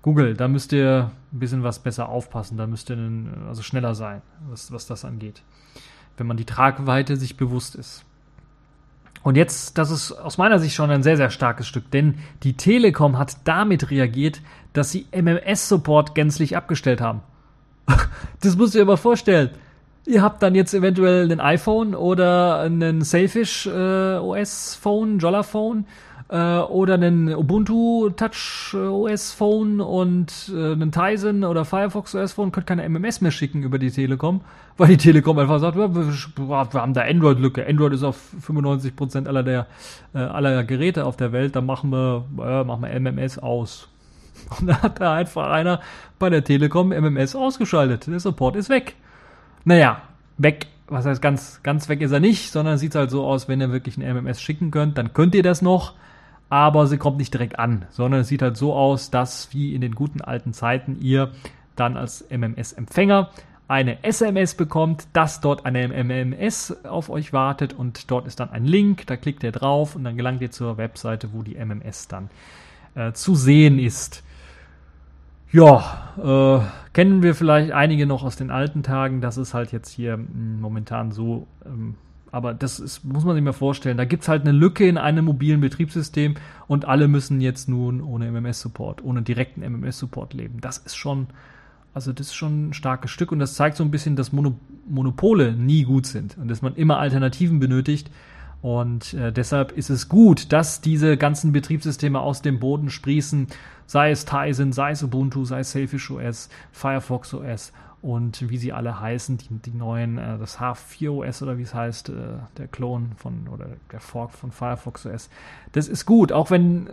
Speaker 1: Google, da müsst ihr ein bisschen was besser aufpassen, da müsst ihr also schneller sein, was, was das angeht. Wenn man die Tragweite sich bewusst ist. Und jetzt, das ist aus meiner Sicht schon ein sehr, sehr starkes Stück, denn die Telekom hat damit reagiert, dass sie MMS-Support gänzlich abgestellt haben. das musst du dir mal vorstellen. Ihr habt dann jetzt eventuell ein iPhone oder einen Sailfish äh, OS Phone, Jolla Phone äh, oder einen Ubuntu Touch OS Phone und äh, einen Tizen oder Firefox OS Phone könnt keine MMS mehr schicken über die Telekom, weil die Telekom einfach sagt, wir, wir haben da Android-Lücke. Android ist auf 95% aller der äh, aller Geräte auf der Welt, da machen wir, äh, machen wir MMS aus. Und da hat da einfach einer bei der Telekom MMS ausgeschaltet. Der Support ist weg. Naja, weg was heißt ganz, ganz weg ist er nicht, sondern sieht halt so aus, wenn ihr wirklich ein MMS schicken könnt, dann könnt ihr das noch aber sie kommt nicht direkt an, sondern es sieht halt so aus, dass wie in den guten alten Zeiten ihr dann als MMS-Empfänger eine SMS bekommt, dass dort eine MMS auf euch wartet und dort ist dann ein Link, da klickt ihr drauf und dann gelangt ihr zur Webseite, wo die MMS dann äh, zu sehen ist. Ja, äh, kennen wir vielleicht einige noch aus den alten Tagen, das ist halt jetzt hier hm, momentan so ähm, aber das ist, muss man sich mal vorstellen. Da gibt es halt eine Lücke in einem mobilen Betriebssystem und alle müssen jetzt nun ohne MMS-Support, ohne direkten MMS-Support leben. Das ist schon, also das ist schon ein starkes Stück und das zeigt so ein bisschen, dass Mono Monopole nie gut sind und dass man immer Alternativen benötigt. Und äh, deshalb ist es gut, dass diese ganzen Betriebssysteme aus dem Boden sprießen, sei es Tizen, sei es Ubuntu, sei es Selfish OS, Firefox OS und wie sie alle heißen, die, die neuen, äh, das H4 OS oder wie es heißt, äh, der Klon von oder der Fork von Firefox OS. Das ist gut, auch wenn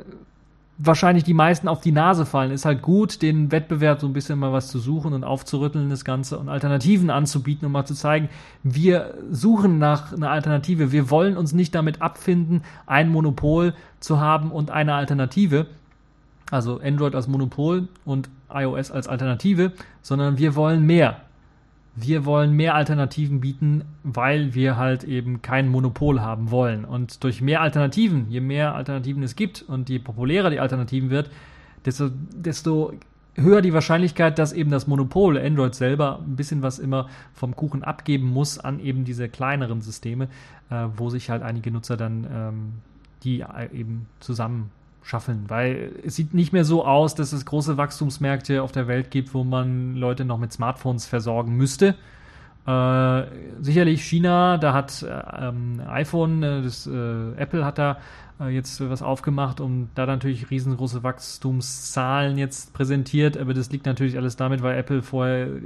Speaker 1: wahrscheinlich die meisten auf die Nase fallen, ist halt gut, den Wettbewerb so ein bisschen mal was zu suchen und aufzurütteln, das Ganze und Alternativen anzubieten, um mal zu zeigen, wir suchen nach einer Alternative. Wir wollen uns nicht damit abfinden, ein Monopol zu haben und eine Alternative, also Android als Monopol und iOS als Alternative, sondern wir wollen mehr. Wir wollen mehr Alternativen bieten, weil wir halt eben kein Monopol haben wollen. Und durch mehr Alternativen, je mehr Alternativen es gibt und je populärer die Alternativen wird, desto, desto höher die Wahrscheinlichkeit, dass eben das Monopol Android selber ein bisschen was immer vom Kuchen abgeben muss an eben diese kleineren Systeme, äh, wo sich halt einige Nutzer dann ähm, die äh, eben zusammen schaffeln, weil es sieht nicht mehr so aus, dass es große Wachstumsmärkte auf der Welt gibt, wo man Leute noch mit Smartphones versorgen müsste. Äh, sicherlich China, da hat äh, ähm, iPhone, äh, das, äh, Apple hat da jetzt was aufgemacht und da natürlich riesengroße Wachstumszahlen jetzt präsentiert, aber das liegt natürlich alles damit, weil Apple vorher äh,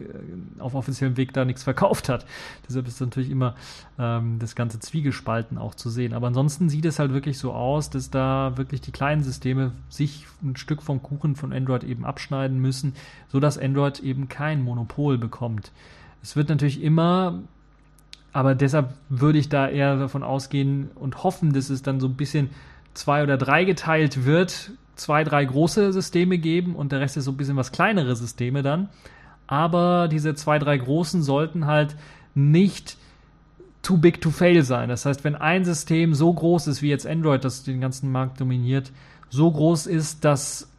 Speaker 1: auf offiziellem Weg da nichts verkauft hat. Deshalb ist natürlich immer ähm, das ganze Zwiegespalten auch zu sehen. Aber ansonsten sieht es halt wirklich so aus, dass da wirklich die kleinen Systeme sich ein Stück vom Kuchen von Android eben abschneiden müssen, sodass Android eben kein Monopol bekommt. Es wird natürlich immer aber deshalb würde ich da eher davon ausgehen und hoffen, dass es dann so ein bisschen zwei oder drei geteilt wird, zwei, drei große Systeme geben und der Rest ist so ein bisschen was kleinere Systeme dann. Aber diese zwei, drei großen sollten halt nicht too big to fail sein. Das heißt, wenn ein System so groß ist wie jetzt Android, das den ganzen Markt dominiert, so groß ist, dass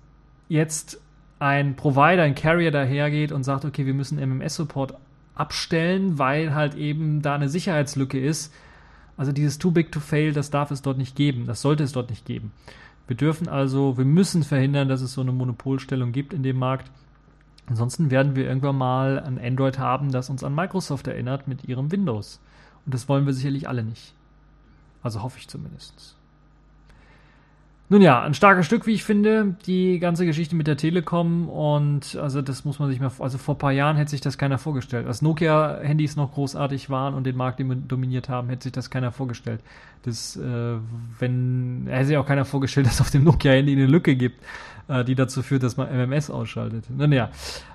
Speaker 1: jetzt ein Provider, ein Carrier dahergeht und sagt, okay, wir müssen MMS-Support abstellen, weil halt eben da eine Sicherheitslücke ist. Also dieses Too Big to Fail, das darf es dort nicht geben. Das sollte es dort nicht geben. Wir dürfen also, wir müssen verhindern, dass es so eine Monopolstellung gibt in dem Markt. Ansonsten werden wir irgendwann mal ein Android haben, das uns an Microsoft erinnert mit ihrem Windows. Und das wollen wir sicherlich alle nicht. Also hoffe ich zumindest. Nun ja, ein starkes Stück, wie ich finde, die ganze Geschichte mit der Telekom und also das muss man sich mal, also vor ein paar Jahren hätte sich das keiner vorgestellt. Als Nokia-Handys noch großartig waren und den Markt dominiert haben, hätte sich das keiner vorgestellt. Das, äh, wenn, hätte sich auch keiner vorgestellt, dass es auf dem Nokia-Handy eine Lücke gibt äh, die dazu führt, dass man MMS ausschaltet. Nun ja,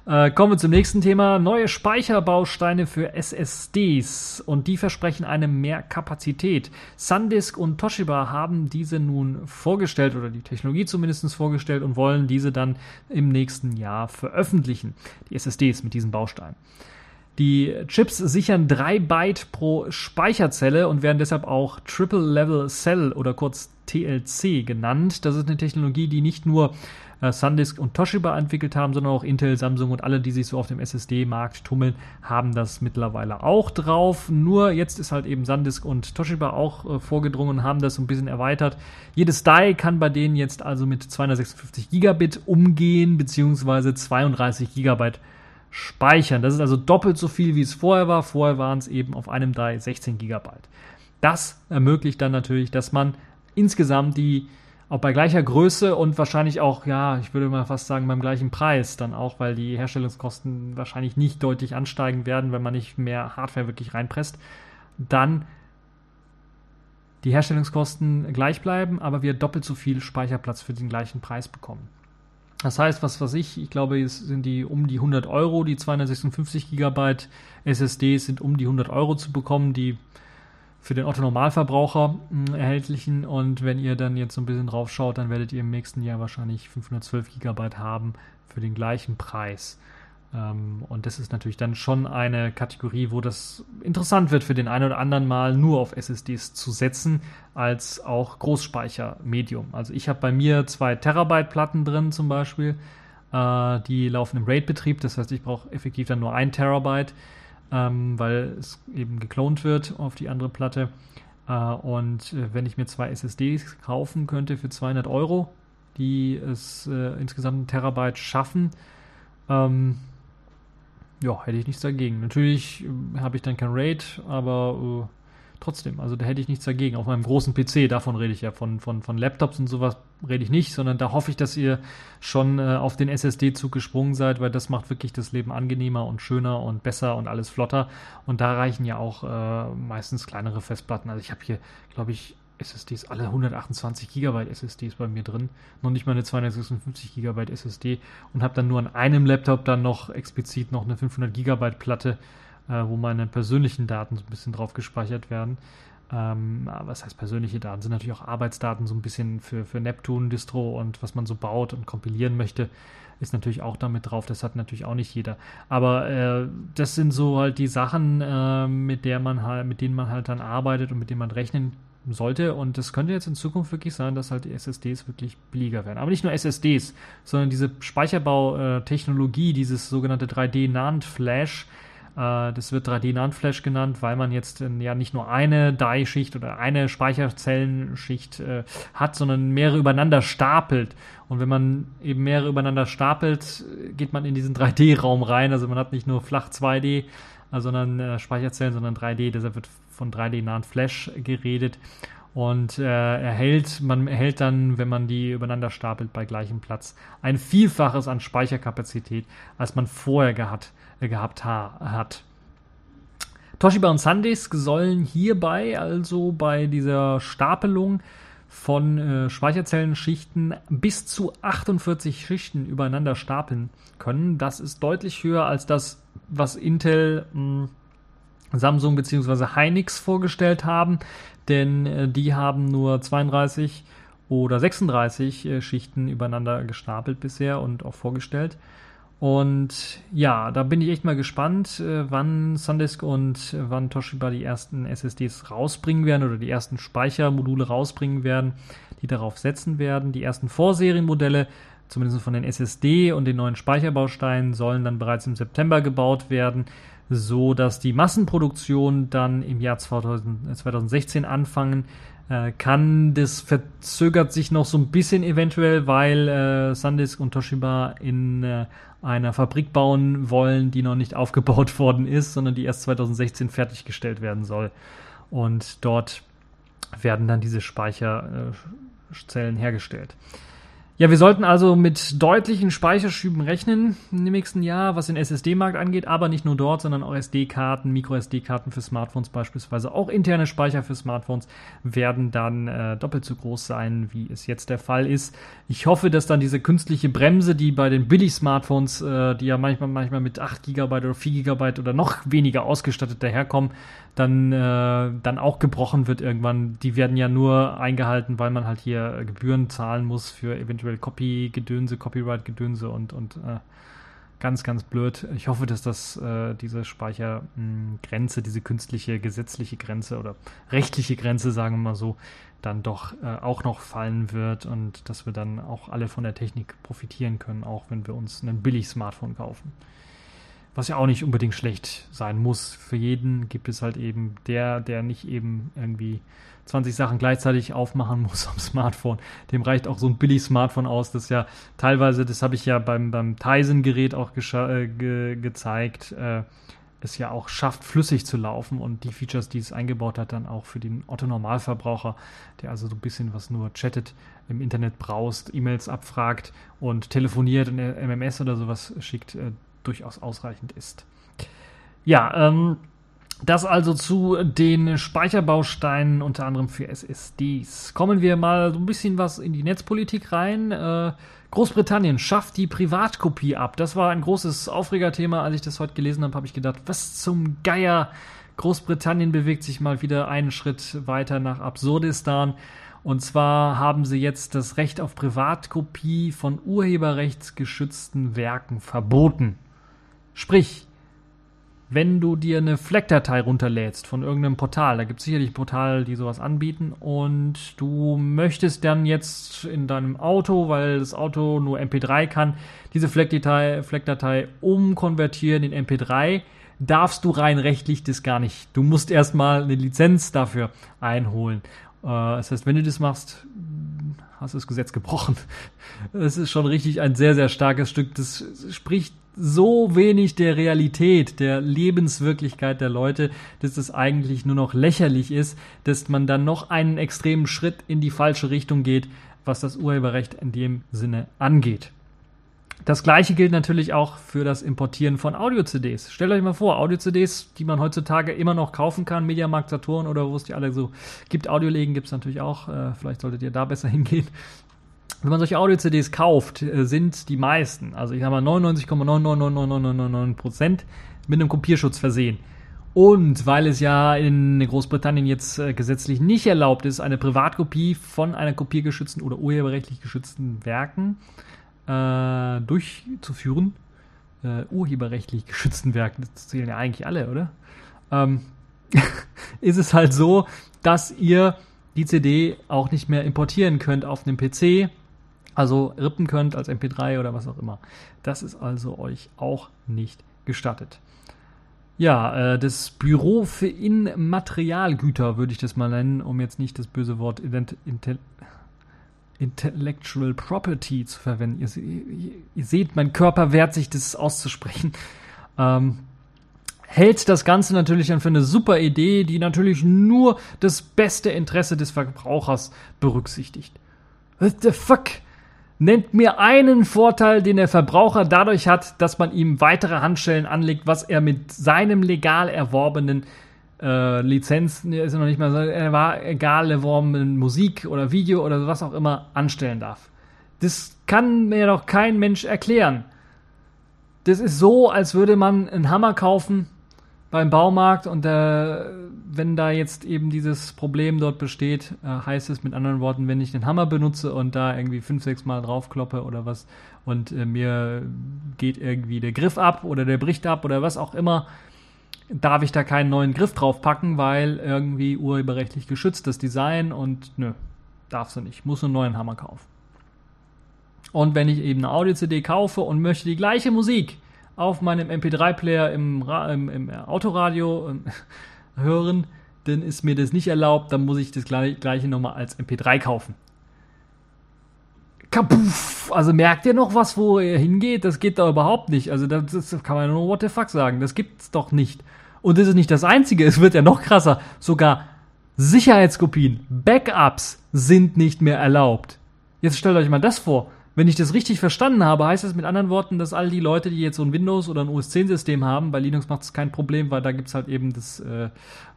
Speaker 1: äh, kommen wir zum nächsten Thema. Neue Speicherbausteine für SSDs und die versprechen eine mehr Kapazität. SanDisk und Toshiba haben diese nun vorgestellt oder die Technologie zumindest vorgestellt und wollen diese dann im nächsten Jahr veröffentlichen. Die SSDs mit diesen Bausteinen. Die Chips sichern 3 Byte pro Speicherzelle und werden deshalb auch Triple Level Cell oder kurz TLC genannt. Das ist eine Technologie, die nicht nur äh, SanDisk und Toshiba entwickelt haben, sondern auch Intel, Samsung und alle, die sich so auf dem SSD-Markt tummeln, haben das mittlerweile auch drauf. Nur jetzt ist halt eben SanDisk und Toshiba auch äh, vorgedrungen und haben das so ein bisschen erweitert. Jedes Die kann bei denen jetzt also mit 256 Gigabit umgehen, beziehungsweise 32 Gigabyte speichern. Das ist also doppelt so viel, wie es vorher war. Vorher waren es eben auf einem Die 16 GB. Das ermöglicht dann natürlich, dass man insgesamt die auch bei gleicher Größe und wahrscheinlich auch, ja, ich würde mal fast sagen, beim gleichen Preis dann auch, weil die Herstellungskosten wahrscheinlich nicht deutlich ansteigen werden, wenn man nicht mehr Hardware wirklich reinpresst, dann die Herstellungskosten gleich bleiben, aber wir doppelt so viel Speicherplatz für den gleichen Preis bekommen. Das heißt, was weiß ich, ich glaube, es sind die um die 100 Euro, die 256 Gigabyte SSDs sind um die 100 Euro zu bekommen, die für den Otto-Normalverbraucher hm, erhältlichen. Und wenn ihr dann jetzt so ein bisschen drauf schaut, dann werdet ihr im nächsten Jahr wahrscheinlich 512 Gigabyte haben für den gleichen Preis. Ähm, und das ist natürlich dann schon eine Kategorie, wo das interessant wird für den einen oder anderen mal nur auf SSDs zu setzen, als auch Großspeichermedium. Also ich habe bei mir zwei Terabyte Platten drin zum Beispiel. Äh, die laufen im RAID-Betrieb, das heißt, ich brauche effektiv dann nur ein Terabyte, ähm, weil es eben geklont wird auf die andere Platte. Äh, und äh, wenn ich mir zwei SSDs kaufen könnte für 200 Euro, die es insgesamt ein Terabyte schaffen, ähm, ja, hätte ich nichts dagegen. Natürlich äh, habe ich dann kein RAID, aber äh, trotzdem, also da hätte ich nichts dagegen. Auf meinem großen PC, davon rede ich ja, von, von, von Laptops und sowas rede ich nicht, sondern da hoffe ich, dass ihr schon äh, auf den SSD-Zug gesprungen seid, weil das macht wirklich das Leben angenehmer und schöner und besser und alles flotter. Und da reichen ja auch äh, meistens kleinere Festplatten. Also ich habe hier, glaube ich, SSDs, alle 128 GB SSDs bei mir drin, noch nicht mal eine 256 GB SSD und habe dann nur an einem Laptop dann noch explizit noch eine 500 GB Platte, äh, wo meine persönlichen Daten so ein bisschen drauf gespeichert werden. Ähm, was heißt persönliche Daten? Sind natürlich auch Arbeitsdaten so ein bisschen für, für Neptune, Distro und was man so baut und kompilieren möchte, ist natürlich auch damit drauf. Das hat natürlich auch nicht jeder. Aber äh, das sind so halt die Sachen, äh, mit der man halt, mit denen man halt dann arbeitet und mit denen man rechnen sollte. Und es könnte jetzt in Zukunft wirklich sein, dass halt die SSDs wirklich billiger werden. Aber nicht nur SSDs, sondern diese Speicherbautechnologie, dieses sogenannte 3D-NAND-Flash, äh, das wird 3D-NAND-Flash genannt, weil man jetzt ja nicht nur eine Die-Schicht oder eine Speicherzellenschicht äh, hat, sondern mehrere übereinander stapelt. Und wenn man eben mehrere übereinander stapelt, geht man in diesen 3D-Raum rein. Also man hat nicht nur flach 2D, sondern äh, Speicherzellen, sondern 3D. Deshalb wird von 3D NAND Flash geredet. Und äh, erhält, man erhält dann, wenn man die übereinander stapelt, bei gleichem Platz ein Vielfaches an Speicherkapazität, als man vorher gehabt, äh, gehabt ha hat. Toshiba und Sandisk sollen hierbei, also bei dieser Stapelung von äh, Speicherzellenschichten bis zu 48 Schichten übereinander stapeln können. Das ist deutlich höher als das, was Intel, mh, hm, Samsung bzw. Hynix vorgestellt haben, denn äh, die haben nur 32 oder 36 äh, Schichten übereinander gestapelt bisher und auch vorgestellt. Und ja, da bin ich echt mal gespannt, äh, wann SanDisk und wann Toshiba die ersten SSDs rausbringen werden oder die ersten Speichermodule rausbringen werden, die darauf setzen werden. Die ersten Vorserienmodelle, zumindest von den SSD und den neuen Speicherbausteinen, sollen dann bereits im September gebaut werden, so dass die Massenproduktion dann im Jahr 2000, 2016 anfangen äh, kann. Das verzögert sich noch so ein bisschen eventuell, weil äh, SanDisk und Toshiba in äh, einer Fabrik bauen wollen, die noch nicht aufgebaut worden ist, sondern die erst 2016 fertiggestellt werden soll. Und dort werden dann diese Speicherzellen hergestellt. Ja, wir sollten also mit deutlichen Speicherschüben rechnen im nächsten Jahr, was den SSD-Markt angeht, aber nicht nur dort, sondern auch SD-Karten, Micro-SD-Karten für Smartphones beispielsweise, auch interne Speicher für Smartphones werden dann äh, doppelt so groß sein, wie es jetzt der Fall ist. Ich hoffe, dass dann diese künstliche Bremse, die bei den Billig-Smartphones, äh, die ja manchmal, manchmal mit 8 GB oder 4 GB oder noch weniger ausgestattet daherkommen, dann, äh, dann auch gebrochen wird irgendwann. Die werden ja nur eingehalten, weil man halt hier Gebühren zahlen muss für eventuell Copy-Gedönse, Copyright-Gedönse und, und äh, ganz, ganz blöd. Ich hoffe, dass das äh, diese Speichergrenze, diese künstliche gesetzliche Grenze oder rechtliche Grenze, sagen wir mal so, dann doch äh, auch noch fallen wird und dass wir dann auch alle von der Technik profitieren können, auch wenn wir uns ein billig Smartphone kaufen. Was ja auch nicht unbedingt schlecht sein muss. Für jeden gibt es halt eben der, der nicht eben irgendwie 20 Sachen gleichzeitig aufmachen muss am Smartphone. Dem reicht auch so ein billig Smartphone aus, das ja teilweise, das habe ich ja beim, beim Tizen-Gerät auch äh, ge gezeigt, äh, es ja auch schafft, flüssig zu laufen und die Features, die es eingebaut hat, dann auch für den Otto-Normalverbraucher, der also so ein bisschen was nur chattet, im Internet braust, E-Mails abfragt und telefoniert und MMS oder sowas schickt, äh, durchaus ausreichend ist. Ja, ähm, das also zu den Speicherbausteinen, unter anderem für SSDs. Kommen wir mal so ein bisschen was in die Netzpolitik rein. Äh, Großbritannien schafft die Privatkopie ab. Das war ein großes Aufregerthema. Als ich das heute gelesen habe, habe ich gedacht, was zum Geier. Großbritannien bewegt sich mal wieder einen Schritt weiter nach Absurdistan. Und zwar haben sie jetzt das Recht auf Privatkopie von urheberrechtsgeschützten Werken verboten. Sprich, wenn du dir eine FLAC-Datei runterlädst von irgendeinem Portal, da gibt es sicherlich Portale, die sowas anbieten, und du möchtest dann jetzt in deinem Auto, weil das Auto nur MP3 kann, diese FLAC-Datei FLAC umkonvertieren in MP3, darfst du rein rechtlich das gar nicht. Du musst erstmal eine Lizenz dafür einholen. Äh, das heißt, wenn du das machst, hast du das Gesetz gebrochen. Es ist schon richtig ein sehr, sehr starkes Stück. Das spricht so wenig der Realität, der Lebenswirklichkeit der Leute, dass es eigentlich nur noch lächerlich ist, dass man dann noch einen extremen Schritt in die falsche Richtung geht, was das Urheberrecht in dem Sinne angeht. Das gleiche gilt natürlich auch für das Importieren von Audio-CDs. Stellt euch mal vor, Audio-CDs, die man heutzutage immer noch kaufen kann, Mediamarkt, Saturn oder wo es die alle so gibt. Audioläden gibt es natürlich auch. Äh, vielleicht solltet ihr da besser hingehen. Wenn man solche Audio-CDs kauft, äh, sind die meisten, also ich sag mal 99,9999999 Prozent, mit einem Kopierschutz versehen. Und weil es ja in Großbritannien jetzt äh, gesetzlich nicht erlaubt ist, eine Privatkopie von einer kopiergeschützten oder urheberrechtlich geschützten Werken äh, durchzuführen, äh, urheberrechtlich geschützten Werken, das zählen ja eigentlich alle, oder? Ähm, ist es halt so, dass ihr die CD auch nicht mehr importieren könnt auf einem PC also rippen könnt als MP3 oder was auch immer. Das ist also euch auch nicht gestattet. Ja, äh, das Büro für Immaterialgüter würde ich das mal nennen, um jetzt nicht das böse Wort Ident Intel Intellectual Property zu verwenden. Ihr, ihr, ihr, seht, mein Körper wehrt sich, das auszusprechen. Ähm, hält das Ganze natürlich dann für eine super Idee, die natürlich nur das beste Interesse des Verbrauchers berücksichtigt. What the fuck? Nennt mir einen Vorteil, den der Verbraucher dadurch hat, dass man ihm weitere Handschellen anlegt, was er mit seinem legal erworbenen äh, Lizenzen, ist ja noch nicht mal, er war egal erworbenen Musik oder Video oder was auch immer anstellen darf. Das kann mir doch kein Mensch erklären. Das ist so, als würde man einen Hammer kaufen beim Baumarkt und äh, wenn da jetzt eben dieses Problem dort besteht, äh, heißt es mit anderen Worten, wenn ich den Hammer benutze und da irgendwie fünf, sechs Mal draufkloppe oder was und äh, mir geht irgendwie der Griff ab oder der bricht ab oder was auch immer, darf ich da keinen neuen Griff draufpacken, weil irgendwie urheberrechtlich geschütztes Design und nö, darfst du nicht, muss einen neuen Hammer kaufen. Und wenn ich eben eine Audio-CD kaufe und möchte die gleiche Musik auf meinem MP3-Player im, im, im, Autoradio ähm, hören, dann ist mir das nicht erlaubt, dann muss ich das gleiche nochmal als MP3 kaufen. Kapuff! Also merkt ihr noch was, wo ihr hingeht? Das geht da überhaupt nicht. Also das, das kann man nur what the fuck sagen. Das gibt's doch nicht. Und das ist nicht das Einzige. Es wird ja noch krasser. Sogar Sicherheitskopien, Backups sind nicht mehr erlaubt. Jetzt stellt euch mal das vor. Wenn ich das richtig verstanden habe, heißt das mit anderen Worten, dass all die Leute, die jetzt so ein Windows oder ein OS 10 System haben, bei Linux macht es kein Problem, weil da gibt es halt eben das, äh,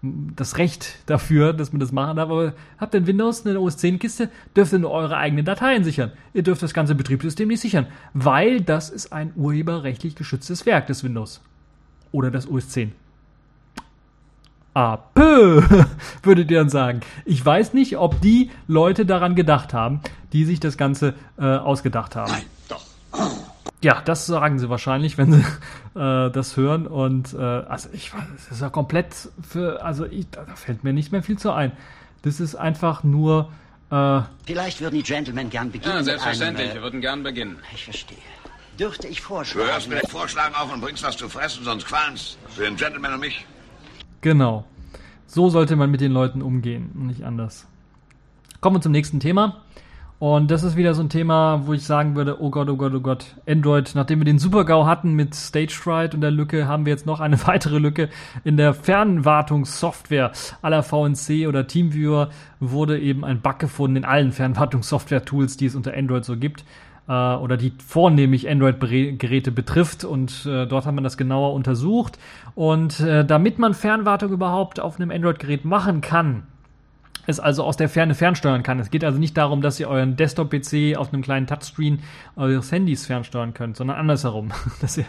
Speaker 1: das Recht dafür, dass man das machen darf. Aber habt ihr ein Windows, eine OS 10 Kiste, dürft ihr nur eure eigenen Dateien sichern. Ihr dürft das ganze Betriebssystem nicht sichern, weil das ist ein urheberrechtlich geschütztes Werk des Windows. Oder das OS 10. Apö, würdet ihr dann sagen. Ich weiß nicht, ob die Leute daran gedacht haben, die sich das Ganze äh, ausgedacht haben. Nein, doch. Ja, das sagen sie wahrscheinlich, wenn sie äh, das hören. Und äh, also ich weiß, das ist ja komplett für, also ich, da fällt mir nicht mehr viel zu ein. Das ist einfach nur.
Speaker 2: Äh, Vielleicht würden die Gentlemen gern beginnen.
Speaker 3: Ja, selbstverständlich, einem, wir würden gern beginnen.
Speaker 2: Ich verstehe. Dürfte ich vorschlagen?
Speaker 3: Du hörst mir den Vorschlag auf und bringst was zu fressen, sonst qualm's. Für den Gentleman und mich.
Speaker 1: Genau. So sollte man mit den Leuten umgehen und nicht anders. Kommen wir zum nächsten Thema. Und das ist wieder so ein Thema, wo ich sagen würde, oh Gott, oh Gott, oh Gott, Android, nachdem wir den Super-GAU hatten mit Stage Fright und der Lücke, haben wir jetzt noch eine weitere Lücke in der Fernwartungssoftware aller VNC oder Teamviewer wurde eben ein Bug gefunden in allen Fernwartungssoftware-Tools, die es unter Android so gibt äh, oder die vornehmlich Android-Geräte betrifft. Und äh, dort haben wir das genauer untersucht. Und äh, damit man Fernwartung überhaupt auf einem Android-Gerät machen kann, es also aus der Ferne fernsteuern kann. Es geht also nicht darum, dass ihr euren Desktop-PC auf einem kleinen Touchscreen eures Handys fernsteuern könnt, sondern andersherum. dass ihr,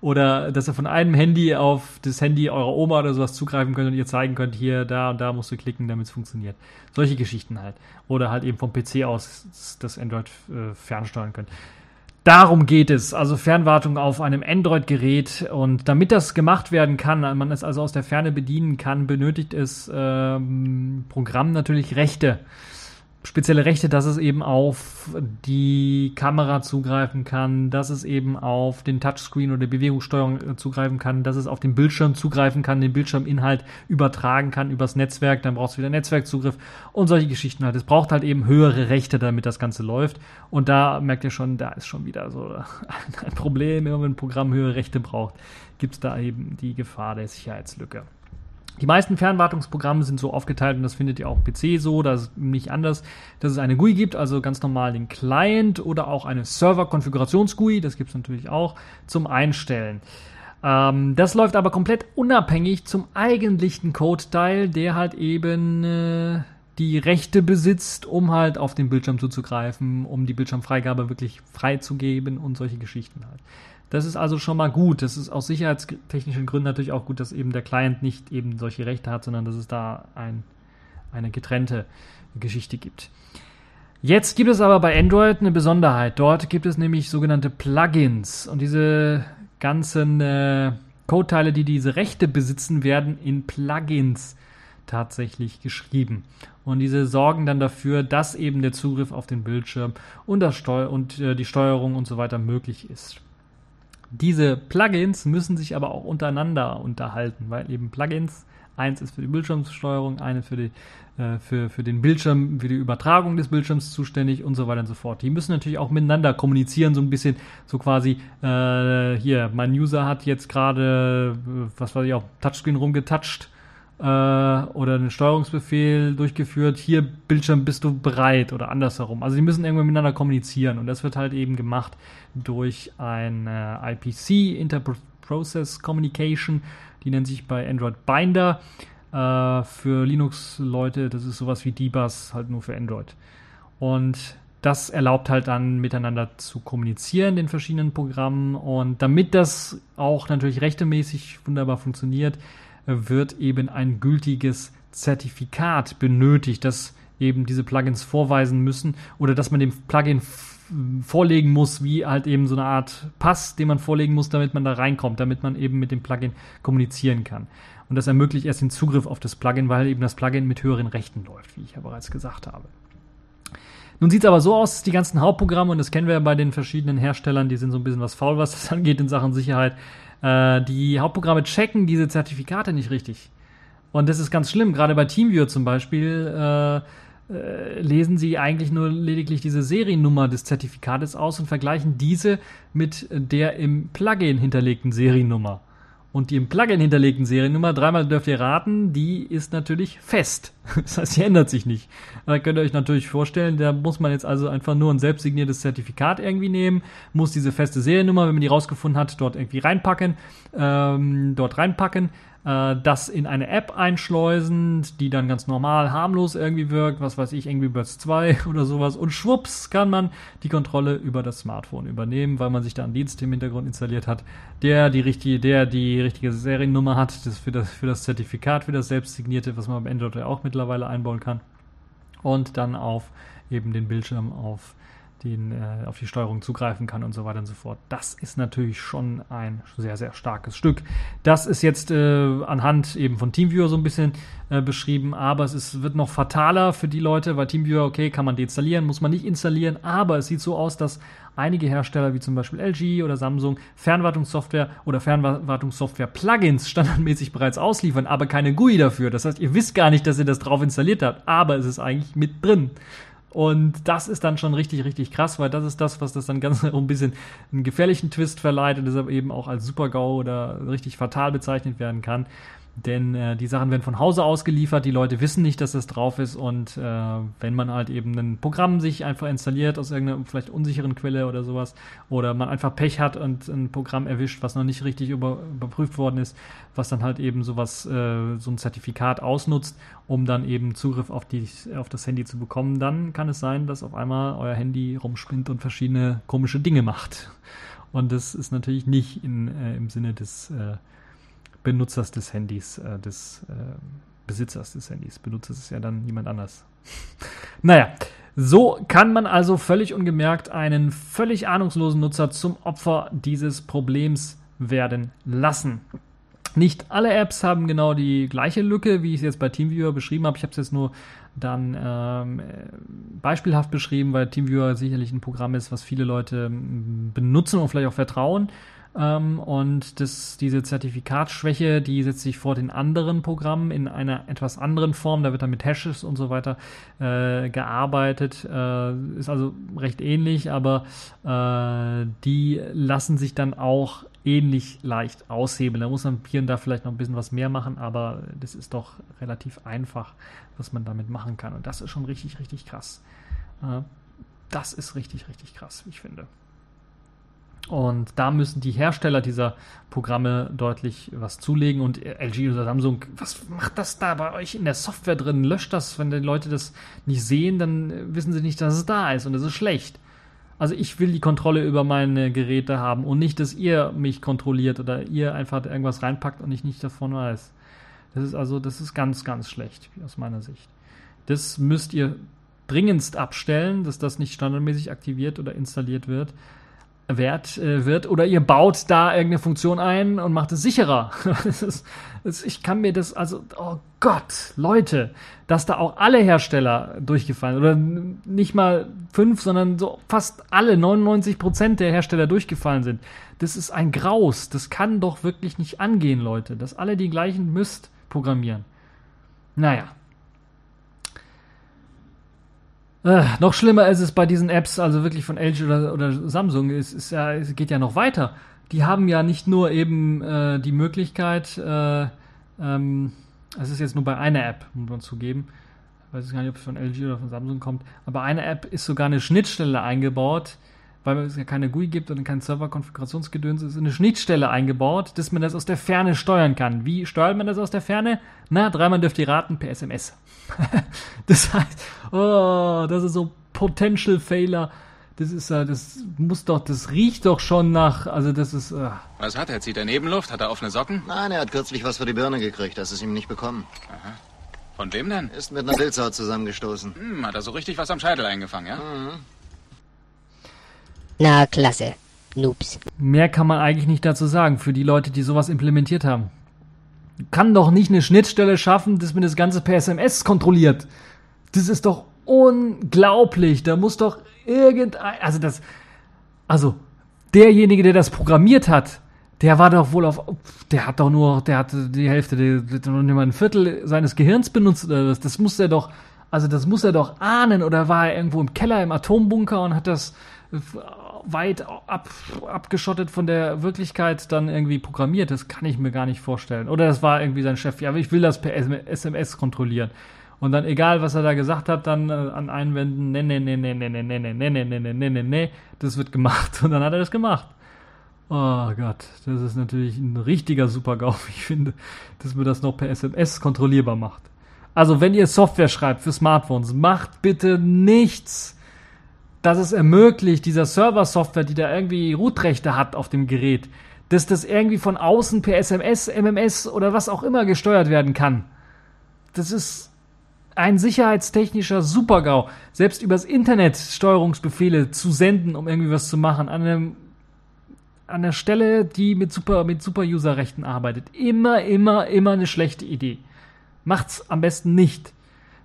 Speaker 1: oder dass ihr von einem Handy auf das Handy eurer Oma oder sowas zugreifen könnt und ihr zeigen könnt, hier, da und da musst du klicken, damit es funktioniert. Solche Geschichten halt. Oder halt eben vom PC aus das Android äh, fernsteuern könnt. Darum geht es, also Fernwartung auf einem Android-Gerät. Und damit das gemacht werden kann, man es also aus der Ferne bedienen kann, benötigt es ähm, Programm natürlich Rechte. Spezielle Rechte, dass es eben auf die Kamera zugreifen kann, dass es eben auf den Touchscreen oder Bewegungssteuerung äh, zugreifen kann, dass es auf den Bildschirm zugreifen kann, den Bildschirminhalt übertragen kann übers Netzwerk, dann braucht es wieder Netzwerkzugriff und solche Geschichten halt. Es braucht halt eben höhere Rechte, damit das Ganze läuft. Und da merkt ihr schon, da ist schon wieder so ein Problem, wenn ein Programm höhere Rechte braucht, gibt es da eben die Gefahr der Sicherheitslücke. Die meisten Fernwartungsprogramme sind so aufgeteilt und das findet ihr auch PC so, das ist nicht anders, dass es eine GUI gibt, also ganz normal den Client oder auch eine Server-Konfigurations-GUI, das gibt es natürlich auch, zum Einstellen. Ähm, das läuft aber komplett unabhängig zum eigentlichen Code-Teil, der halt eben äh, die Rechte besitzt, um halt auf den Bildschirm zuzugreifen, um die Bildschirmfreigabe wirklich freizugeben und solche Geschichten halt. Das ist also schon mal gut. Das ist aus sicherheitstechnischen Gründen natürlich auch gut, dass eben der Client nicht eben solche Rechte hat, sondern dass es da ein, eine getrennte Geschichte gibt. Jetzt gibt es aber bei Android eine Besonderheit. Dort gibt es nämlich sogenannte Plugins und diese ganzen äh, Codeteile, die diese Rechte besitzen, werden in Plugins tatsächlich geschrieben. Und diese sorgen dann dafür, dass eben der Zugriff auf den Bildschirm und, Steu und äh, die Steuerung und so weiter möglich ist. Diese Plugins müssen sich aber auch untereinander unterhalten, weil eben Plugins, eins ist für die Bildschirmsteuerung, eine für, die, äh, für, für den Bildschirm, für die Übertragung des Bildschirms zuständig und so weiter und so fort. Die müssen natürlich auch miteinander kommunizieren, so ein bisschen, so quasi, äh, hier, mein User hat jetzt gerade, äh, was weiß ich, auf Touchscreen rumgetoucht äh, oder einen Steuerungsbefehl durchgeführt, hier Bildschirm bist du bereit oder andersherum. Also die müssen irgendwann miteinander kommunizieren und das wird halt eben gemacht durch ein äh, IPC, Interprocess Communication, die nennt sich bei Android Binder. Äh, für Linux-Leute, das ist sowas wie DBus, halt nur für Android. Und das erlaubt halt dann miteinander zu kommunizieren, den verschiedenen Programmen. Und damit das auch natürlich rechtemäßig wunderbar funktioniert, wird eben ein gültiges Zertifikat benötigt, das eben diese Plugins vorweisen müssen oder dass man dem Plugin vorlegen muss, wie halt eben so eine Art Pass, den man vorlegen muss, damit man da reinkommt, damit man eben mit dem Plugin kommunizieren kann. Und das ermöglicht erst den Zugriff auf das Plugin, weil eben das Plugin mit höheren Rechten läuft, wie ich ja bereits gesagt habe. Nun sieht es aber so aus, dass die ganzen Hauptprogramme, und das kennen wir ja bei den verschiedenen Herstellern, die sind so ein bisschen was faul, was das angeht in Sachen Sicherheit, äh, die Hauptprogramme checken diese Zertifikate nicht richtig. Und das ist ganz schlimm. Gerade bei TeamViewer zum Beispiel äh, äh, lesen sie eigentlich nur lediglich diese Seriennummer des Zertifikates aus und vergleichen diese mit der im Plugin hinterlegten Seriennummer. Und die im Plugin hinterlegten Seriennummer, dreimal dürft ihr raten, die ist natürlich fest. Das heißt, sie ändert sich nicht. Da könnt ihr euch natürlich vorstellen, da muss man jetzt also einfach nur ein selbstsigniertes Zertifikat irgendwie nehmen, muss diese feste Seriennummer, wenn man die rausgefunden hat, dort irgendwie reinpacken, ähm, dort reinpacken äh, das in eine App einschleusen, die dann ganz normal harmlos irgendwie wirkt, was weiß ich, Angry Birds 2 oder sowas. Und schwupps kann man die Kontrolle über das Smartphone übernehmen, weil man sich da einen Dienst im Hintergrund installiert hat, der die richtige, der die richtige Seriennummer hat, das für das, für das Zertifikat, für das selbstsignierte, was man beim Android auch mittlerweile einbauen kann. Und dann auf eben den Bildschirm auf den, äh, auf die Steuerung zugreifen kann und so weiter und so fort. Das ist natürlich schon ein sehr, sehr starkes Stück. Das ist jetzt äh, anhand eben von TeamViewer so ein bisschen äh, beschrieben, aber es ist, wird noch fataler für die Leute, weil TeamViewer, okay, kann man deinstallieren, muss man nicht installieren, aber es sieht so aus, dass einige Hersteller wie zum Beispiel LG oder Samsung Fernwartungssoftware oder Fernwartungssoftware-Plugins standardmäßig bereits ausliefern, aber keine GUI dafür. Das heißt, ihr wisst gar nicht, dass ihr das drauf installiert habt, aber es ist eigentlich mit drin. Und das ist dann schon richtig, richtig krass, weil das ist das, was das dann ganz ein bisschen einen gefährlichen Twist verleiht und deshalb eben auch als Super-GAU oder richtig fatal bezeichnet werden kann. Denn äh, die Sachen werden von Hause aus geliefert, die Leute wissen nicht, dass das drauf ist und äh, wenn man halt eben ein Programm sich einfach installiert aus irgendeiner vielleicht unsicheren Quelle oder sowas oder man einfach Pech hat und ein Programm erwischt, was noch nicht richtig über, überprüft worden ist, was dann halt eben sowas, äh, so ein Zertifikat ausnutzt, um dann eben Zugriff auf, die, auf das Handy zu bekommen, dann kann es sein, dass auf einmal euer Handy rumspinnt und verschiedene komische Dinge macht. Und das ist natürlich nicht in, äh, im Sinne des äh, Benutzers des Handys, äh, des äh, Besitzers des Handys. Benutzer ist ja dann jemand anders. naja, so kann man also völlig ungemerkt einen völlig ahnungslosen Nutzer zum Opfer dieses Problems werden lassen. Nicht alle Apps haben genau die gleiche Lücke, wie ich es jetzt bei TeamViewer beschrieben habe. Ich habe es jetzt nur dann ähm, beispielhaft beschrieben, weil TeamViewer sicherlich ein Programm ist, was viele Leute ähm, benutzen und vielleicht auch vertrauen. Ähm, und das, diese Zertifikatsschwäche, die setzt sich vor den anderen Programmen in einer etwas anderen Form. Da wird dann mit Hashes und so weiter äh, gearbeitet. Äh, ist also recht ähnlich, aber äh, die lassen sich dann auch ähnlich leicht aushebeln. Da muss man hier und da vielleicht noch ein bisschen was mehr machen, aber das ist doch relativ einfach, was man damit machen kann. Und das ist schon richtig, richtig krass. Äh, das ist richtig, richtig krass, wie ich finde. Und da müssen die Hersteller dieser Programme deutlich was zulegen. Und LG oder Samsung, was macht das da bei euch in der Software drin? Löscht das, wenn die Leute das nicht sehen, dann wissen sie nicht, dass es da ist und es ist schlecht. Also ich will die Kontrolle über meine Geräte haben und nicht, dass ihr mich kontrolliert oder ihr einfach irgendwas reinpackt und ich nicht davon weiß. Das ist also, das ist ganz, ganz schlecht aus meiner Sicht. Das müsst ihr dringendst abstellen, dass das nicht standardmäßig aktiviert oder installiert wird wert äh, wird oder ihr baut da irgendeine Funktion ein und macht es sicherer. das ist, das, ich kann mir das, also, oh Gott, Leute, dass da auch alle Hersteller durchgefallen oder nicht mal fünf, sondern so fast alle, 99 Prozent der Hersteller durchgefallen sind. Das ist ein Graus. Das kann doch wirklich nicht angehen, Leute, dass alle die gleichen Mist programmieren. Naja. Äh, noch schlimmer ist es bei diesen Apps, also wirklich von LG oder, oder Samsung, es, ist ja, es geht ja noch weiter. Die haben ja nicht nur eben äh, die Möglichkeit, äh, ähm, es ist jetzt nur bei einer App, muss man zugeben, ich weiß gar nicht, ob es von LG oder von Samsung kommt, aber eine App ist sogar eine Schnittstelle eingebaut, weil es ja keine GUI gibt und kein Server-Konfigurationsgedöns, ist eine Schnittstelle eingebaut, dass man das aus der Ferne steuern kann. Wie steuert man das aus der Ferne? Na, dreimal dürft ihr raten, per SMS. das heißt, oh, das ist so Potential Failure. Das ist ja, das muss doch, das riecht doch schon nach, also das ist. Uh.
Speaker 4: Was hat er? Zieht er Nebenluft? Hat er offene Socken?
Speaker 5: Nein, er hat kürzlich was für die Birne gekriegt, das ist ihm nicht bekommen.
Speaker 4: Aha. Von wem denn?
Speaker 5: Ist mit einer Pilzhaut zusammengestoßen.
Speaker 4: Hm, hat er so richtig was am Scheitel eingefangen, ja? Mhm.
Speaker 6: Na, klasse. Noobs.
Speaker 1: Mehr kann man eigentlich nicht dazu sagen für die Leute, die sowas implementiert haben. Kann doch nicht eine Schnittstelle schaffen, dass man das Ganze per SMS kontrolliert. Das ist doch unglaublich. Da muss doch irgendein, also das, also derjenige, der das programmiert hat, der war doch wohl auf, der hat doch nur, der hatte die Hälfte, der, der nur ein Viertel seines Gehirns benutzt oder. Das muss er doch, also das muss er doch ahnen oder war er irgendwo im Keller im Atombunker und hat das weit ab, abgeschottet von der Wirklichkeit dann irgendwie programmiert. Das kann ich mir gar nicht vorstellen. Oder das war irgendwie sein Chef. Ja, ich will das per SMS kontrolligen. Und dann, egal was er da gesagt hat, dann äh, an Einwänden, ne, ne, ne, ne, ne, ne, ne, ne, ne, ne, ne, ne, ne, ne, das wird gemacht. Und dann hat er das gemacht. Oh Gott, das ist natürlich ein richtiger Super-GAU, ich finde, dass man das noch per SMS kontrollierbar macht. Also, wenn ihr Software schreibt für Smartphones, macht bitte nichts, dass es ermöglicht, dieser Server-Software, die da irgendwie Root-Rechte hat auf dem Gerät, dass das irgendwie von außen per SMS, MMS oder was auch immer gesteuert werden kann. Das ist ein sicherheitstechnischer Supergau. Selbst übers Internet Steuerungsbefehle zu senden, um irgendwie was zu machen, an einem an der Stelle, die mit Super, mit Super-User-Rechten arbeitet. Immer, immer, immer eine schlechte Idee. Macht's am besten nicht.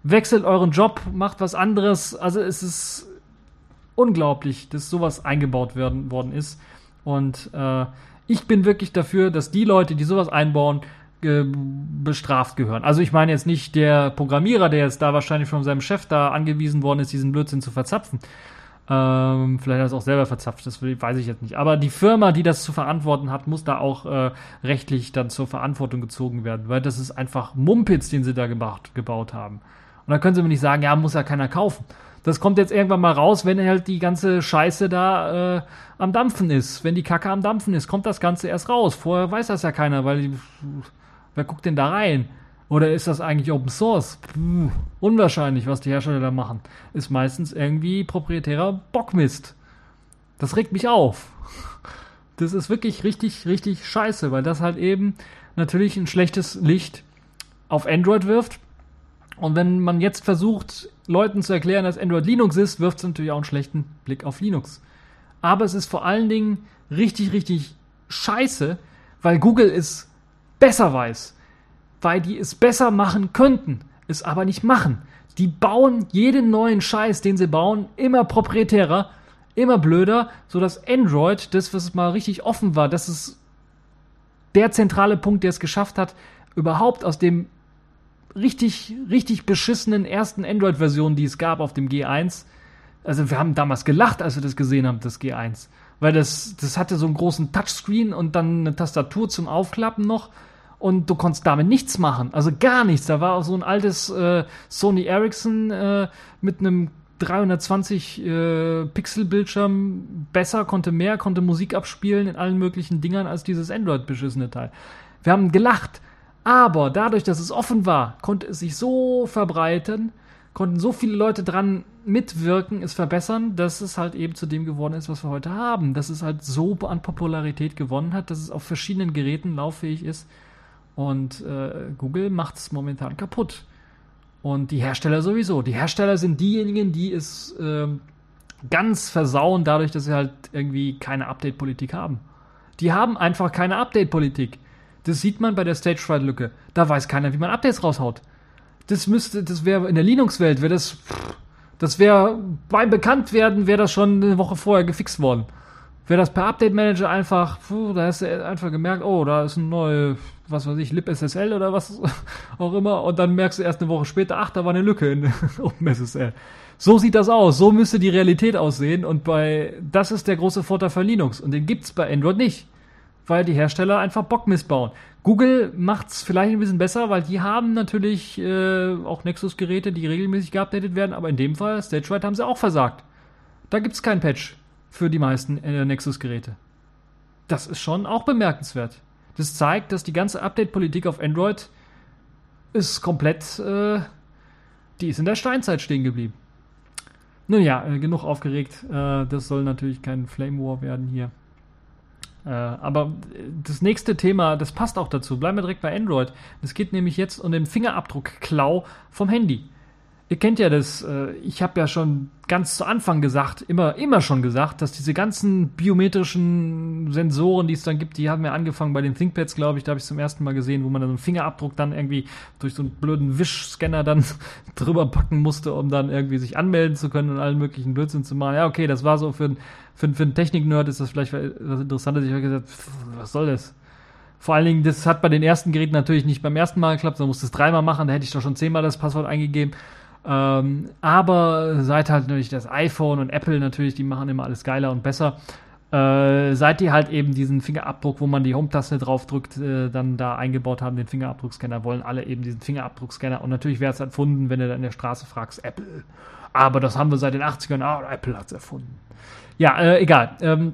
Speaker 1: Wechselt euren Job, macht was anderes. Also es ist unglaublich, dass sowas eingebaut werden, worden ist. Und äh, ich bin wirklich dafür, dass die Leute, die sowas einbauen, äh, bestraft gehören. Also ich meine jetzt nicht der Programmierer, der jetzt da wahrscheinlich von seinem Chef da angewiesen worden ist, diesen Blödsinn zu verzapfen. Ähm, vielleicht hat er es auch selber verzapft, das weiß ich jetzt nicht. Aber die Firma, die das zu verantworten hat, muss da auch äh, rechtlich dann zur Verantwortung gezogen werden, weil das ist einfach Mumpitz, den sie da gebaut, gebaut haben. Und dann können sie mir nicht sagen, ja, muss ja keiner kaufen. Das kommt jetzt irgendwann mal raus, wenn halt die ganze Scheiße da äh, am Dampfen ist. Wenn die Kacke am Dampfen ist, kommt das Ganze erst raus. Vorher weiß das ja keiner, weil wer guckt denn da rein? Oder ist das eigentlich Open Source? Puh, unwahrscheinlich, was die Hersteller da machen. Ist meistens irgendwie proprietärer Bockmist. Das regt mich auf. Das ist wirklich richtig, richtig scheiße, weil das halt eben natürlich ein schlechtes Licht auf Android wirft und wenn man jetzt versucht, Leuten zu erklären, dass Android Linux ist, wirft es natürlich auch einen schlechten Blick auf Linux. Aber es ist vor allen Dingen richtig, richtig scheiße, weil Google ist besser weiß, weil die es besser machen könnten, es aber nicht machen. Die bauen jeden neuen Scheiß, den sie bauen, immer proprietärer, immer blöder, sodass Android, das, was mal richtig offen war, das ist der zentrale Punkt, der es geschafft hat, überhaupt aus dem richtig, richtig beschissenen ersten Android-Version, die es gab auf dem G1. Also wir haben damals gelacht, als wir das gesehen haben, das G1. Weil das, das hatte so einen großen Touchscreen und dann eine Tastatur zum Aufklappen noch. Und du konntest damit nichts machen. Also gar nichts. Da war auch so ein altes äh, Sony Ericsson äh, mit einem 320 äh, besser, konnte mehr, konnte Musik abspielen in allen möglichen Dingern als dieses Android beschissene Teil. Wir haben gelacht, aber dadurch, dass es offen war, konnte es sich so verbreiten, konnten so viele Leute dran mitwirken, es verbessern, dass es halt eben zu dem geworden ist, was wir heute haben. Dass es halt so an Popularität gewonnen hat, dass es auf verschiedenen Geräten lauffähig ist. Und äh, Google macht es momentan kaputt. Und die Hersteller sowieso. Die Hersteller sind diejenigen, die es äh, ganz versauen, dadurch, dass sie halt irgendwie keine Update-Politik haben. Die haben einfach keine Update-Politik. Das sieht man bei der Stage Fright Lücke. Da weiß keiner, wie man Updates raushaut. Das müsste, das wäre in der Linux-Welt, wäre das, das wäre beim Bekanntwerden wäre das schon eine Woche vorher gefixt worden. Wäre das per Update Manager einfach, puh, da hast du einfach gemerkt, oh, da ist ein neues, was weiß ich, libSSL oder was auch immer, und dann merkst du erst eine Woche später, ach, da war eine Lücke in OpenSSL. So sieht das aus, so müsste die Realität aussehen, und bei, das ist der große Vorteil von Linux, und den gibt's bei Android nicht weil die Hersteller einfach Bock missbauen. Google macht es vielleicht ein bisschen besser, weil die haben natürlich äh, auch Nexus-Geräte, die regelmäßig geupdatet werden, aber in dem Fall, StageRight, haben sie auch versagt. Da gibt es keinen Patch für die meisten äh, Nexus-Geräte. Das ist schon auch bemerkenswert. Das zeigt, dass die ganze Update-Politik auf Android ist komplett, äh, die ist in der Steinzeit stehen geblieben. Nun ja, äh, genug aufgeregt. Äh, das soll natürlich kein Flame War werden hier. Äh, aber das nächste Thema, das passt auch dazu. Bleiben wir direkt bei Android. Es geht nämlich jetzt um den Fingerabdruck-Klau vom Handy. Ihr kennt ja das, äh, ich habe ja schon ganz zu Anfang gesagt, immer, immer schon gesagt, dass diese ganzen biometrischen Sensoren, die es dann gibt, die haben ja angefangen bei den ThinkPads, glaube ich, da habe ich zum ersten Mal gesehen, wo man dann so einen Fingerabdruck dann irgendwie durch so einen blöden Wischscanner dann drüber packen musste, um dann irgendwie sich anmelden zu können und allen möglichen Blödsinn zu machen. Ja, okay, das war so für, für, für einen Technik-Nerd ist das vielleicht was Interessantes. Ich habe gesagt, pff, was soll das? Vor allen Dingen, das hat bei den ersten Geräten natürlich nicht beim ersten Mal geklappt, sondern musste es dreimal machen, da hätte ich doch schon zehnmal das Passwort eingegeben. Ähm, aber seit halt natürlich das iPhone und Apple natürlich, die machen immer alles geiler und besser. Äh, seit die halt eben diesen Fingerabdruck, wo man die Home-Taste draufdrückt, äh, dann da eingebaut haben, den Fingerabdruckscanner, wollen alle eben diesen Fingerabdruckscanner. Und natürlich wäre es erfunden, wenn du dann in der Straße fragst, Apple. Aber das haben wir seit den 80ern, ah, Apple hat es erfunden. Ja, äh, egal. Ähm,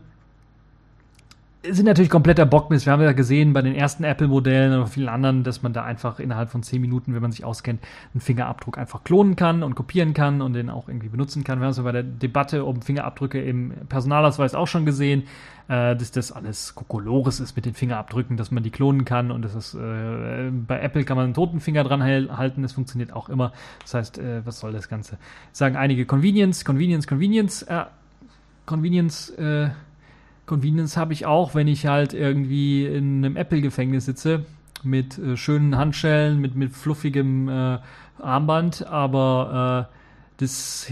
Speaker 1: sind natürlich kompletter Bockmist. Wir haben ja gesehen bei den ersten Apple-Modellen und vielen anderen, dass man da einfach innerhalb von 10 Minuten, wenn man sich auskennt, einen Fingerabdruck einfach klonen kann und kopieren kann und den auch irgendwie benutzen kann. Wir haben es ja bei der Debatte um Fingerabdrücke im Personalausweis auch schon gesehen, äh, dass das alles Kokolores ist mit den Fingerabdrücken, dass man die klonen kann und das ist, äh, bei Apple kann man einen toten Finger dran halten, das funktioniert auch immer. Das heißt, äh, was soll das Ganze? Sagen einige Convenience, Convenience, Convenience, äh, Convenience, äh, Convenience habe ich auch, wenn ich halt irgendwie in einem Apple-Gefängnis sitze mit äh, schönen Handschellen, mit, mit fluffigem äh, Armband, aber äh, das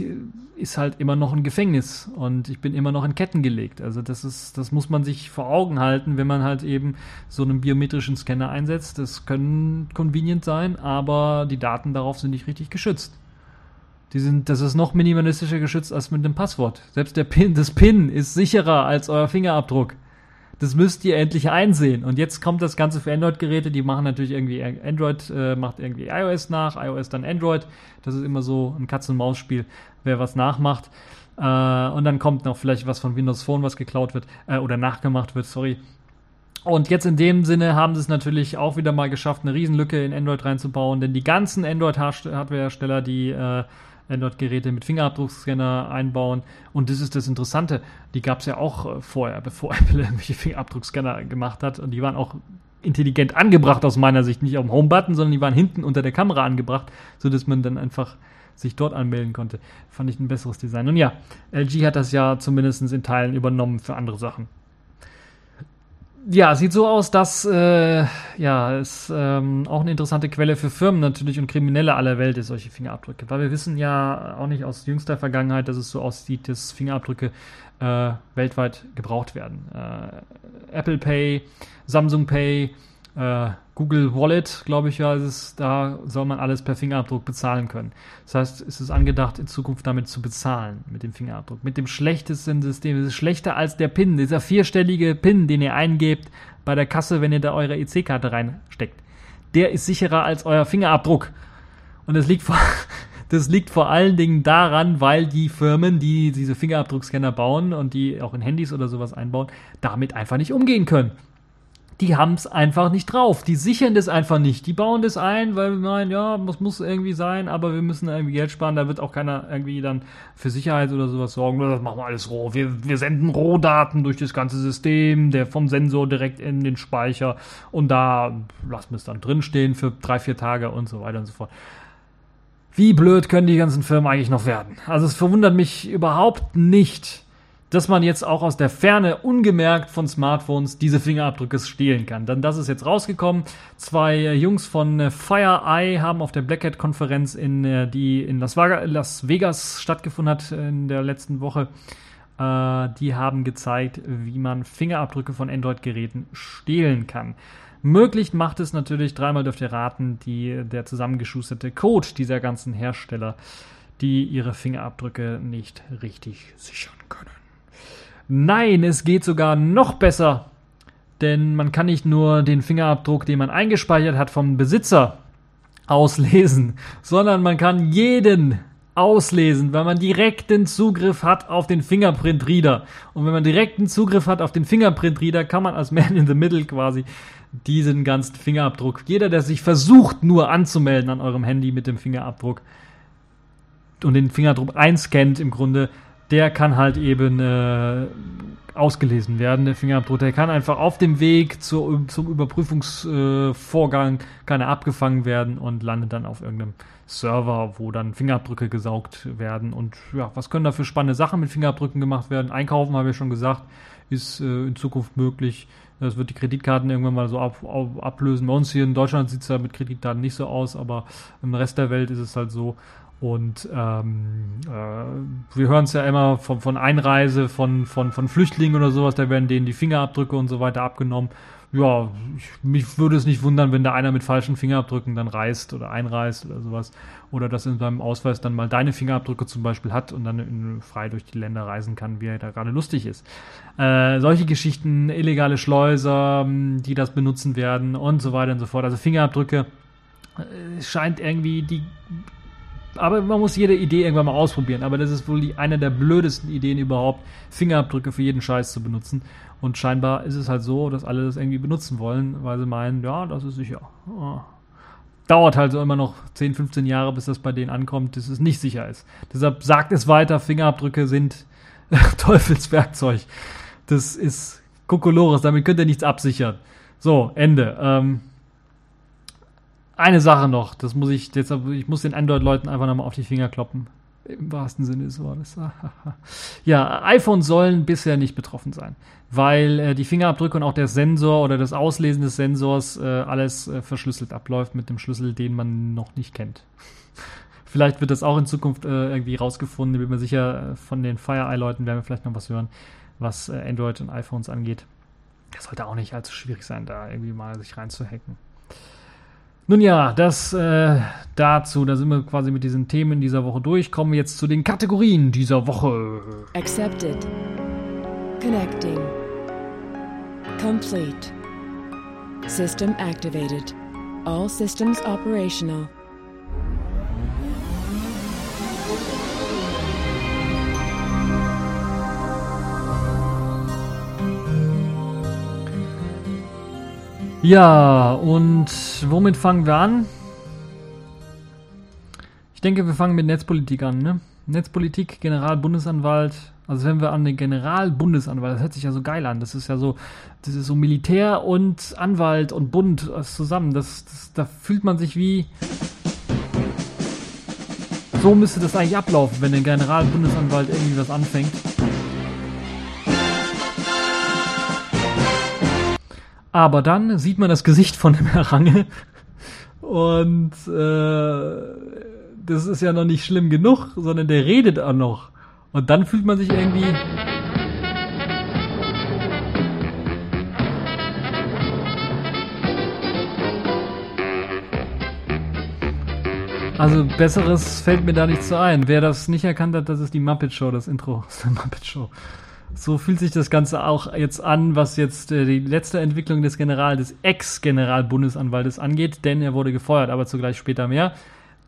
Speaker 1: ist halt immer noch ein Gefängnis und ich bin immer noch in Ketten gelegt. Also das ist, das muss man sich vor Augen halten, wenn man halt eben so einen biometrischen Scanner einsetzt. Das können convenient sein, aber die Daten darauf sind nicht richtig geschützt. Die sind, das ist noch minimalistischer geschützt als mit dem Passwort. Selbst der Pin, das PIN ist sicherer als euer Fingerabdruck. Das müsst ihr endlich einsehen. Und jetzt kommt das Ganze für Android-Geräte. Die machen natürlich irgendwie Android, äh, macht irgendwie iOS nach, iOS dann Android. Das ist immer so ein Katz-und-Maus-Spiel, wer was nachmacht. Äh, und dann kommt noch vielleicht was von Windows Phone, was geklaut wird, äh, oder nachgemacht wird, sorry. Und jetzt in dem Sinne haben sie es natürlich auch wieder mal geschafft, eine Riesenlücke in Android reinzubauen, denn die ganzen Android-Hardware-Hersteller, die äh, Android-Geräte mit Fingerabdruckscanner einbauen. Und das ist das Interessante. Die gab es ja auch äh, vorher, bevor Apple irgendwelche Fingerabdruckscanner gemacht hat. Und die waren auch intelligent angebracht aus meiner Sicht. Nicht auf dem Home-Button, sondern die waren hinten unter der Kamera angebracht, sodass man dann einfach sich dort anmelden konnte. Fand ich ein besseres Design. Und ja, LG hat das ja zumindest in Teilen übernommen für andere Sachen. Ja, sieht so aus, dass äh, ja es ähm, auch eine interessante Quelle für Firmen natürlich und Kriminelle aller Welt ist, solche Fingerabdrücke. Weil wir wissen ja auch nicht aus jüngster Vergangenheit, dass es so aussieht, dass Fingerabdrücke äh, weltweit gebraucht werden. Äh, Apple Pay, Samsung Pay, äh, Google Wallet, glaube ich, ja, ist es, da soll man alles per Fingerabdruck bezahlen können. Das heißt, es ist angedacht, in Zukunft damit zu bezahlen, mit dem Fingerabdruck. Mit dem schlechtesten System. Es ist schlechter als der PIN, dieser vierstellige PIN, den ihr eingebt bei der Kasse, wenn ihr da eure EC-Karte reinsteckt. Der ist sicherer als euer Fingerabdruck. Und das liegt vor, das liegt vor allen Dingen daran, weil die Firmen, die diese Fingerabdruckscanner bauen und die auch in Handys oder sowas einbauen, damit einfach nicht umgehen können die haben es einfach nicht drauf. Die sichern das einfach nicht. Die bauen das ein, weil wir meinen, ja, das muss irgendwie sein, aber wir müssen irgendwie Geld sparen. Da wird auch keiner irgendwie dann für Sicherheit oder sowas sorgen. Das machen wir alles roh. Wir, wir senden Rohdaten durch das ganze System, der vom Sensor direkt in den Speicher und da lassen wir es dann drinstehen für drei, vier Tage und so weiter und so fort. Wie blöd können die ganzen Firmen eigentlich noch werden? Also es verwundert mich überhaupt nicht, dass man jetzt auch aus der Ferne ungemerkt von Smartphones diese Fingerabdrücke stehlen kann. Dann das ist jetzt rausgekommen. Zwei äh, Jungs von äh, FireEye haben auf der Black Hat Konferenz in äh, die in Las Vegas stattgefunden hat in der letzten Woche. die haben gezeigt, wie man Fingerabdrücke von Android-Geräten stehlen kann. Möglich macht es natürlich, dreimal dürft ihr raten, die, der zusammengeschusterte Code dieser ganzen Hersteller, die ihre Fingerabdrücke nicht richtig sichern können. Nein, es geht sogar noch besser. Denn man kann nicht nur den Fingerabdruck, den man eingespeichert hat, vom Besitzer auslesen, sondern man kann jeden auslesen, weil man direkten Zugriff hat auf den Fingerprint-Reader. Und wenn man direkten Zugriff hat auf den Fingerprint-Reader, kann man als Man in the Middle quasi diesen ganzen Fingerabdruck, jeder, der sich versucht nur anzumelden an eurem Handy mit dem Fingerabdruck und den Fingerabdruck einscannt im Grunde, der kann halt eben äh, ausgelesen werden, der Fingerabdruck. Der kann einfach auf dem Weg zur, zum Überprüfungsvorgang äh, kann er abgefangen werden und landet dann auf irgendeinem Server, wo dann Fingerabdrücke gesaugt werden. Und ja, was können da für spannende Sachen mit Fingerabdrücken gemacht werden? Einkaufen, habe ich schon gesagt, ist äh, in Zukunft möglich. Das wird die Kreditkarten irgendwann mal so ab, ab, ablösen. Bei uns hier in Deutschland sieht es ja mit Kreditkarten nicht so aus, aber im Rest der Welt ist es halt so. Und ähm, äh, wir hören es ja immer von, von Einreise von, von, von Flüchtlingen oder sowas, da werden denen die Fingerabdrücke und so weiter abgenommen. Ja, ich, mich würde es nicht wundern, wenn da einer mit falschen Fingerabdrücken dann reist oder einreist oder sowas. Oder dass in seinem Ausweis dann mal deine Fingerabdrücke zum Beispiel hat und dann in, frei durch die Länder reisen kann, wie er da gerade lustig ist. Äh, solche Geschichten, illegale Schleuser, die das benutzen werden und so weiter und so fort. Also Fingerabdrücke äh, scheint irgendwie die aber man muss jede Idee irgendwann mal ausprobieren. Aber das ist wohl die, eine der blödesten Ideen überhaupt, Fingerabdrücke für jeden Scheiß zu benutzen. Und scheinbar ist es halt so, dass alle das irgendwie benutzen wollen, weil sie meinen, ja, das ist sicher. Oh. Dauert halt so immer noch 10, 15 Jahre, bis das bei denen ankommt, dass es nicht sicher ist. Deshalb sagt es weiter, Fingerabdrücke sind Teufelswerkzeug. Das ist Kokolores, damit könnt ihr nichts absichern. So, Ende. Ähm, eine Sache noch, das muss ich jetzt, ich muss den Android-Leuten einfach nochmal auf die Finger kloppen. Im wahrsten Sinne des Wortes. ja, iPhones sollen bisher nicht betroffen sein, weil äh, die Fingerabdrücke und auch der Sensor oder das Auslesen des Sensors äh, alles äh, verschlüsselt abläuft mit dem Schlüssel, den man noch nicht kennt. vielleicht wird das auch in Zukunft äh, irgendwie rausgefunden. Ich bin mir sicher, äh, von den FireEye-Leuten werden wir vielleicht noch was hören, was äh, Android und iPhones angeht. Das sollte auch nicht allzu schwierig sein, da irgendwie mal sich reinzuhacken. Nun ja, das äh, dazu, da sind wir quasi mit diesen Themen dieser Woche durch. Kommen wir jetzt zu den Kategorien dieser Woche. Accepted. Connecting. Complete. System activated. All systems operational. Ja, und womit fangen wir an? Ich denke, wir fangen mit Netzpolitik an, ne? Netzpolitik, Generalbundesanwalt. Also wenn wir an den Generalbundesanwalt, das hört sich ja so geil an. Das ist ja so, das ist so Militär und Anwalt und Bund zusammen. Das, das, da fühlt man sich wie. So müsste das eigentlich ablaufen, wenn der Generalbundesanwalt irgendwie was anfängt. Aber dann sieht man das Gesicht von dem Herr Range und äh, das ist ja noch nicht schlimm genug, sondern der redet auch noch. Und dann fühlt man sich irgendwie. Also besseres fällt mir da nicht so ein. Wer das nicht erkannt hat, das ist die Muppet Show, das Intro aus der Muppet Show. So fühlt sich das Ganze auch jetzt an, was jetzt äh, die letzte Entwicklung des General, des Ex-Generalbundesanwaltes angeht, denn er wurde gefeuert, aber zugleich später mehr.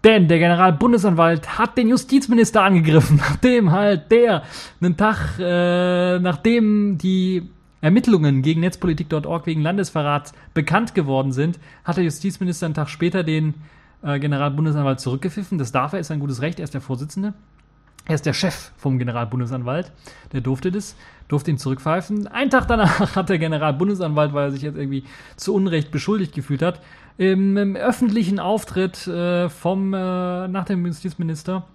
Speaker 1: Denn der Generalbundesanwalt hat den Justizminister angegriffen, nachdem halt der einen Tag, äh, nachdem die Ermittlungen gegen Netzpolitik.org wegen Landesverrats bekannt geworden sind, hat der Justizminister einen Tag später den äh, Generalbundesanwalt zurückgepfiffen. Das darf er, ist ein gutes Recht, er ist der Vorsitzende. Er ist der Chef vom Generalbundesanwalt. Der durfte das, durfte ihn zurückpfeifen. Einen Tag danach hat der Generalbundesanwalt, weil er sich jetzt irgendwie zu Unrecht beschuldigt gefühlt hat, im, im öffentlichen Auftritt äh, vom, äh, nach dem Justizminister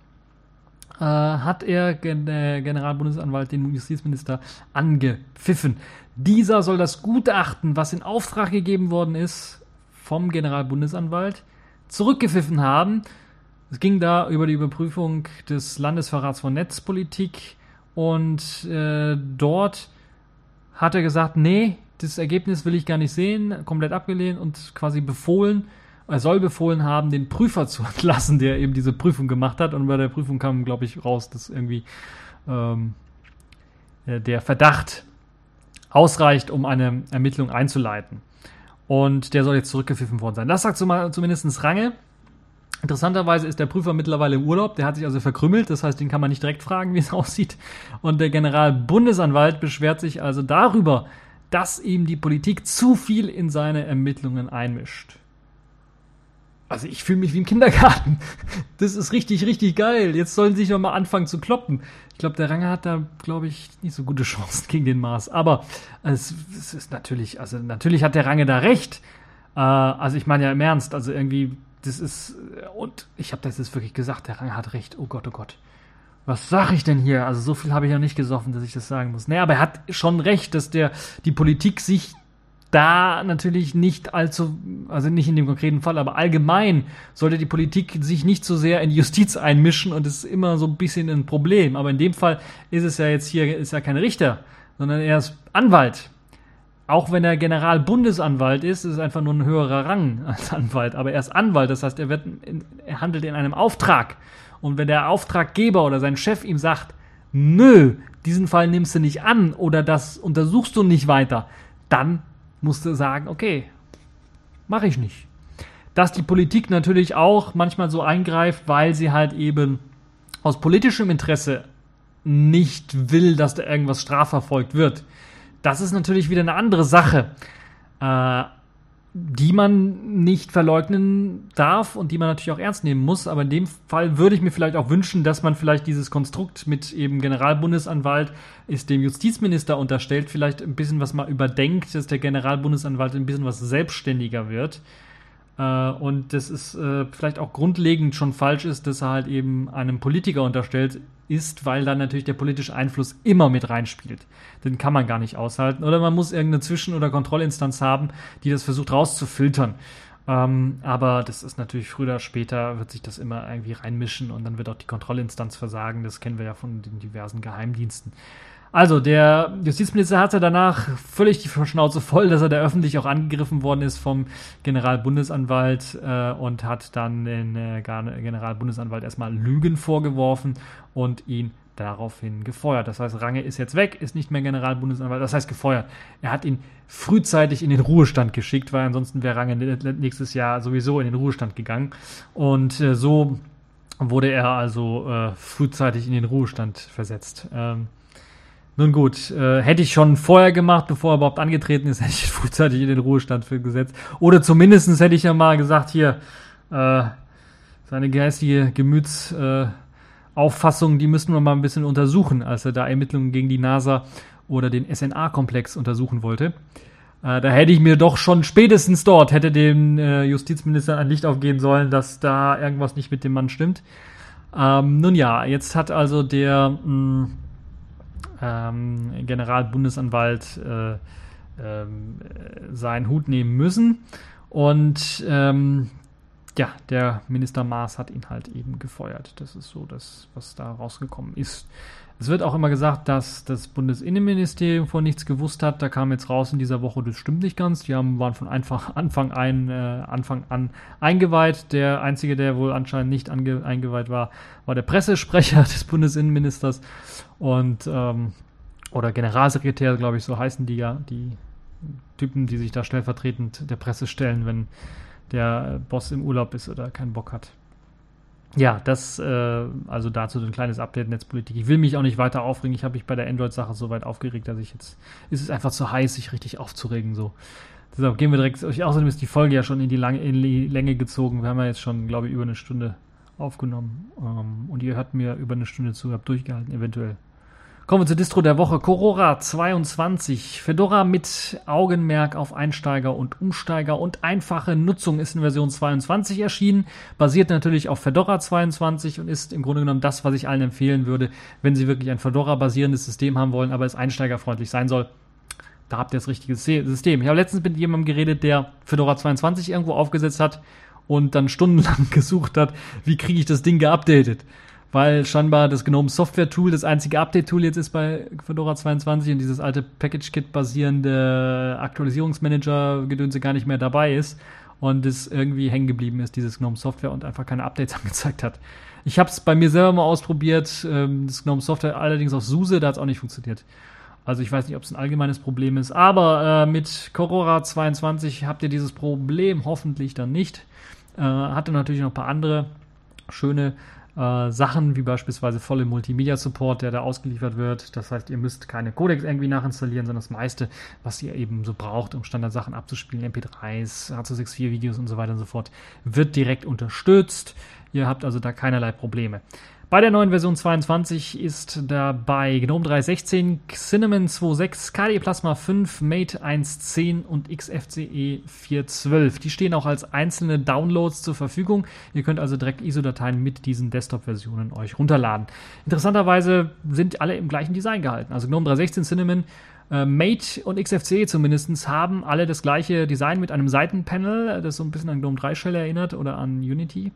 Speaker 1: äh, hat er, der Generalbundesanwalt, den Justizminister angepfiffen. Dieser soll das Gutachten, was in Auftrag gegeben worden ist, vom Generalbundesanwalt, zurückgepfiffen haben. Es ging da über die Überprüfung des Landesverrats von Netzpolitik und äh, dort hat er gesagt, nee, das Ergebnis will ich gar nicht sehen, komplett abgelehnt und quasi befohlen, er soll befohlen haben, den Prüfer zu entlassen, der eben diese Prüfung gemacht hat. Und bei der Prüfung kam, glaube ich, raus, dass irgendwie ähm, äh, der Verdacht ausreicht, um eine Ermittlung einzuleiten. Und der soll jetzt zurückgepfiffen worden sein. Das sagt zumindest Range. Interessanterweise ist der Prüfer mittlerweile im Urlaub, der hat sich also verkrümmelt, das heißt, den kann man nicht direkt fragen, wie es aussieht. Und der Generalbundesanwalt beschwert sich also darüber, dass ihm die Politik zu viel in seine Ermittlungen einmischt. Also ich fühle mich wie im Kindergarten. Das ist richtig, richtig geil. Jetzt sollen sie sich noch mal anfangen zu kloppen. Ich glaube, der Range hat da, glaube ich, nicht so gute Chancen gegen den Mars. Aber es, es, ist natürlich, also natürlich hat der Range da recht. Äh, also ich meine ja im Ernst, also irgendwie, das ist, und ich habe das jetzt wirklich gesagt, der Range hat recht. Oh Gott, oh Gott. Was sag ich denn hier? Also so viel habe ich noch nicht gesoffen, dass ich das sagen muss. Naja, aber er hat schon recht, dass der die Politik sich da natürlich nicht allzu, also nicht in dem konkreten Fall, aber allgemein sollte die Politik sich nicht so sehr in die Justiz einmischen und ist immer so ein bisschen ein Problem. Aber in dem Fall ist es ja jetzt hier, ist ja kein Richter, sondern er ist Anwalt. Auch wenn er Generalbundesanwalt ist, ist es einfach nur ein höherer Rang als Anwalt. Aber er ist Anwalt, das heißt, er, wird er handelt in einem Auftrag. Und wenn der Auftraggeber oder sein Chef ihm sagt, nö, diesen Fall nimmst du nicht an oder das untersuchst du nicht weiter, dann musste sagen, okay, mache ich nicht. Dass die Politik natürlich auch manchmal so eingreift, weil sie halt eben aus politischem Interesse nicht will, dass da irgendwas strafverfolgt wird. Das ist natürlich wieder eine andere Sache. Äh, die man nicht verleugnen darf und die man natürlich auch ernst nehmen muss. Aber in dem Fall würde ich mir vielleicht auch wünschen, dass man vielleicht dieses Konstrukt mit eben Generalbundesanwalt ist dem Justizminister unterstellt, vielleicht ein bisschen was mal überdenkt, dass der Generalbundesanwalt ein bisschen was selbstständiger wird. Äh, und das ist äh, vielleicht auch grundlegend schon falsch ist, dass er halt eben einem Politiker unterstellt ist, weil dann natürlich der politische Einfluss immer mit reinspielt. Den kann man gar nicht aushalten. Oder man muss irgendeine Zwischen- oder Kontrollinstanz haben, die das versucht rauszufiltern. Ähm, aber das ist natürlich früher oder später wird sich das immer irgendwie reinmischen und dann wird auch die Kontrollinstanz versagen. Das kennen wir ja von den diversen Geheimdiensten. Also, der Justizminister hatte danach völlig die Schnauze voll, dass er da öffentlich auch angegriffen worden ist vom Generalbundesanwalt äh, und hat dann den äh, Generalbundesanwalt erstmal Lügen vorgeworfen und ihn daraufhin gefeuert. Das heißt, Range ist jetzt weg, ist nicht mehr Generalbundesanwalt, das heißt gefeuert. Er hat ihn frühzeitig in den Ruhestand geschickt, weil ansonsten wäre Range nächstes Jahr sowieso in den Ruhestand gegangen. Und äh, so wurde er also äh, frühzeitig in den Ruhestand versetzt. Ähm, nun gut, äh, hätte ich schon vorher gemacht, bevor er überhaupt angetreten ist, hätte ich frühzeitig in den Ruhestand für gesetzt. Oder zumindestens hätte ich ja mal gesagt, hier, äh, seine geistige Gemütsauffassung, äh, die müssen wir mal ein bisschen untersuchen, als er da Ermittlungen gegen die NASA oder den SNA-Komplex untersuchen wollte. Äh, da hätte ich mir doch schon spätestens dort, hätte dem äh, Justizminister ein Licht aufgehen sollen, dass da irgendwas nicht mit dem Mann stimmt. Ähm, nun ja, jetzt hat also der... Mh, ähm, Generalbundesanwalt äh, äh, seinen Hut nehmen müssen. Und ähm, ja, der Minister Maas hat ihn halt eben gefeuert. Das ist so das, was da rausgekommen ist. Es wird auch immer gesagt, dass das Bundesinnenministerium von nichts gewusst hat. Da kam jetzt raus in dieser Woche, das stimmt nicht ganz. Die haben, waren von einfach Anfang, ein, äh, Anfang an eingeweiht. Der einzige, der wohl anscheinend nicht ange, eingeweiht war, war der Pressesprecher des Bundesinnenministers und ähm, oder Generalsekretär, glaube ich, so heißen die ja, die Typen, die sich da stellvertretend der Presse stellen, wenn der Boss im Urlaub ist oder keinen Bock hat. Ja, das, äh, also dazu ein kleines Update Netzpolitik. Ich will mich auch nicht weiter aufregen. Ich habe mich bei der Android-Sache so weit aufgeregt, dass ich jetzt, ist es einfach zu heiß, sich richtig aufzuregen, so. Deshalb gehen wir direkt, außerdem ist die Folge ja schon in die, Lange, in die Länge gezogen. Wir haben ja jetzt schon, glaube ich, über eine Stunde aufgenommen. Ähm, und ihr hört mir über eine Stunde zu, habt durchgehalten, eventuell. Kommen wir zur Distro der Woche. Corora 22. Fedora mit Augenmerk auf Einsteiger und Umsteiger und einfache Nutzung ist in Version 22 erschienen. Basiert natürlich auf Fedora 22 und ist im Grunde genommen das, was ich allen empfehlen würde, wenn sie wirklich ein Fedora-basierendes System haben wollen, aber es einsteigerfreundlich sein soll. Da habt ihr das richtige System. Ich habe letztens mit jemandem geredet, der Fedora 22 irgendwo aufgesetzt hat und dann stundenlang gesucht hat, wie kriege ich das Ding geupdatet weil scheinbar das GNOME Software Tool das einzige Update-Tool jetzt ist bei Fedora 22 und dieses alte Package-Kit basierende Aktualisierungsmanager-Gedönse gar nicht mehr dabei ist und es irgendwie hängen geblieben ist, dieses GNOME Software und einfach keine Updates angezeigt hat. Ich habe es bei mir selber mal ausprobiert, ähm, das GNOME Software allerdings auf SUSE, da hat es auch nicht funktioniert. Also ich weiß nicht, ob es ein allgemeines Problem ist, aber äh, mit Corora 22 habt ihr dieses Problem hoffentlich dann nicht. Äh, hatte natürlich noch ein paar andere schöne äh, Sachen wie beispielsweise volle Multimedia-Support, der da ausgeliefert wird. Das heißt, ihr müsst keine Codecs irgendwie nachinstallieren, sondern das meiste, was ihr eben so braucht, um Standardsachen abzuspielen, MP3s, H264-Videos und so weiter und so fort, wird direkt unterstützt. Ihr habt also da keinerlei Probleme. Bei der neuen Version 22 ist dabei GNOME 3.16, Cinnamon 2.6, KDE Plasma 5, Mate 1.10 und XFCE 4.12. Die stehen auch als einzelne Downloads zur Verfügung. Ihr könnt also direkt ISO-Dateien mit diesen Desktop-Versionen euch runterladen. Interessanterweise sind alle im gleichen Design gehalten. Also GNOME 3.16, Cinnamon, äh, Mate und XFCE zumindest haben alle das gleiche Design mit einem Seitenpanel, das so ein bisschen an GNOME 3 Shell erinnert oder an Unity.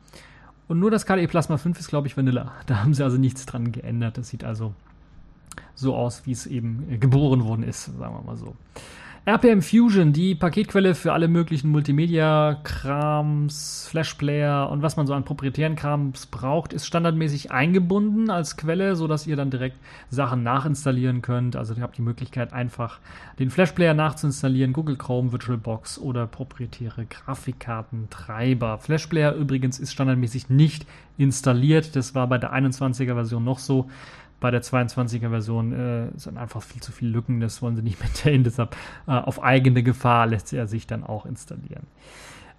Speaker 1: Und nur das KDE Plasma 5 ist, glaube ich, Vanilla. Da haben sie also nichts dran geändert. Das sieht also so aus, wie es eben äh, geboren worden ist, sagen wir mal so. RPM Fusion, die Paketquelle für alle möglichen Multimedia-Krams, Flashplayer und was man so an proprietären Krams braucht, ist standardmäßig eingebunden als Quelle, sodass ihr dann direkt Sachen nachinstallieren könnt. Also ihr habt die Möglichkeit, einfach den Flashplayer nachzuinstallieren, Google Chrome, VirtualBox oder proprietäre Grafikkartentreiber. Flashplayer übrigens ist standardmäßig nicht installiert. Das war bei der 21er Version noch so bei der 22er Version äh, sind einfach viel zu viele Lücken, das wollen sie nicht maintainen, deshalb äh, auf eigene Gefahr lässt er sich dann auch installieren.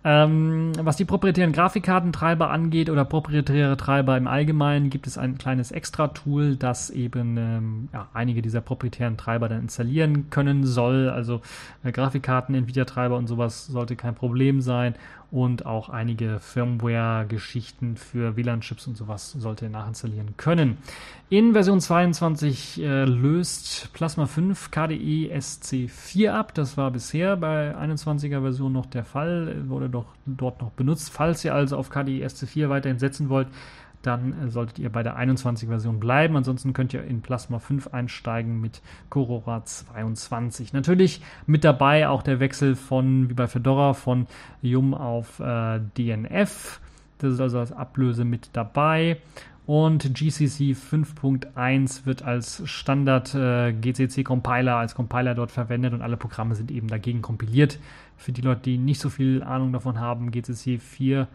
Speaker 1: Ähm, was die proprietären Grafikkartentreiber angeht oder proprietäre Treiber im Allgemeinen, gibt es ein kleines Extra-Tool, das eben ähm, ja, einige dieser proprietären Treiber dann installieren können soll. Also äh, Grafikkarten, Nvidia-Treiber und sowas sollte kein Problem sein und auch einige Firmware-Geschichten für WLAN-Chips und sowas sollte ihr nachinstallieren können. In Version 22 äh, löst Plasma 5 KDE SC4 ab. Das war bisher bei 21er Version noch der Fall, wurde doch dort noch benutzt. Falls ihr also auf KDE SC4 weiterhin setzen wollt, dann äh, solltet ihr bei der 21-Version bleiben. Ansonsten könnt ihr in Plasma 5 einsteigen mit Corora 22. Natürlich mit dabei auch der Wechsel von, wie bei Fedora, von Yum auf äh, DNF. Das ist also als Ablöse mit dabei. Und GCC 5.1 wird als Standard äh, als Compiler dort verwendet und alle Programme sind eben dagegen kompiliert. Für die Leute, die nicht so viel Ahnung davon haben, GCC 4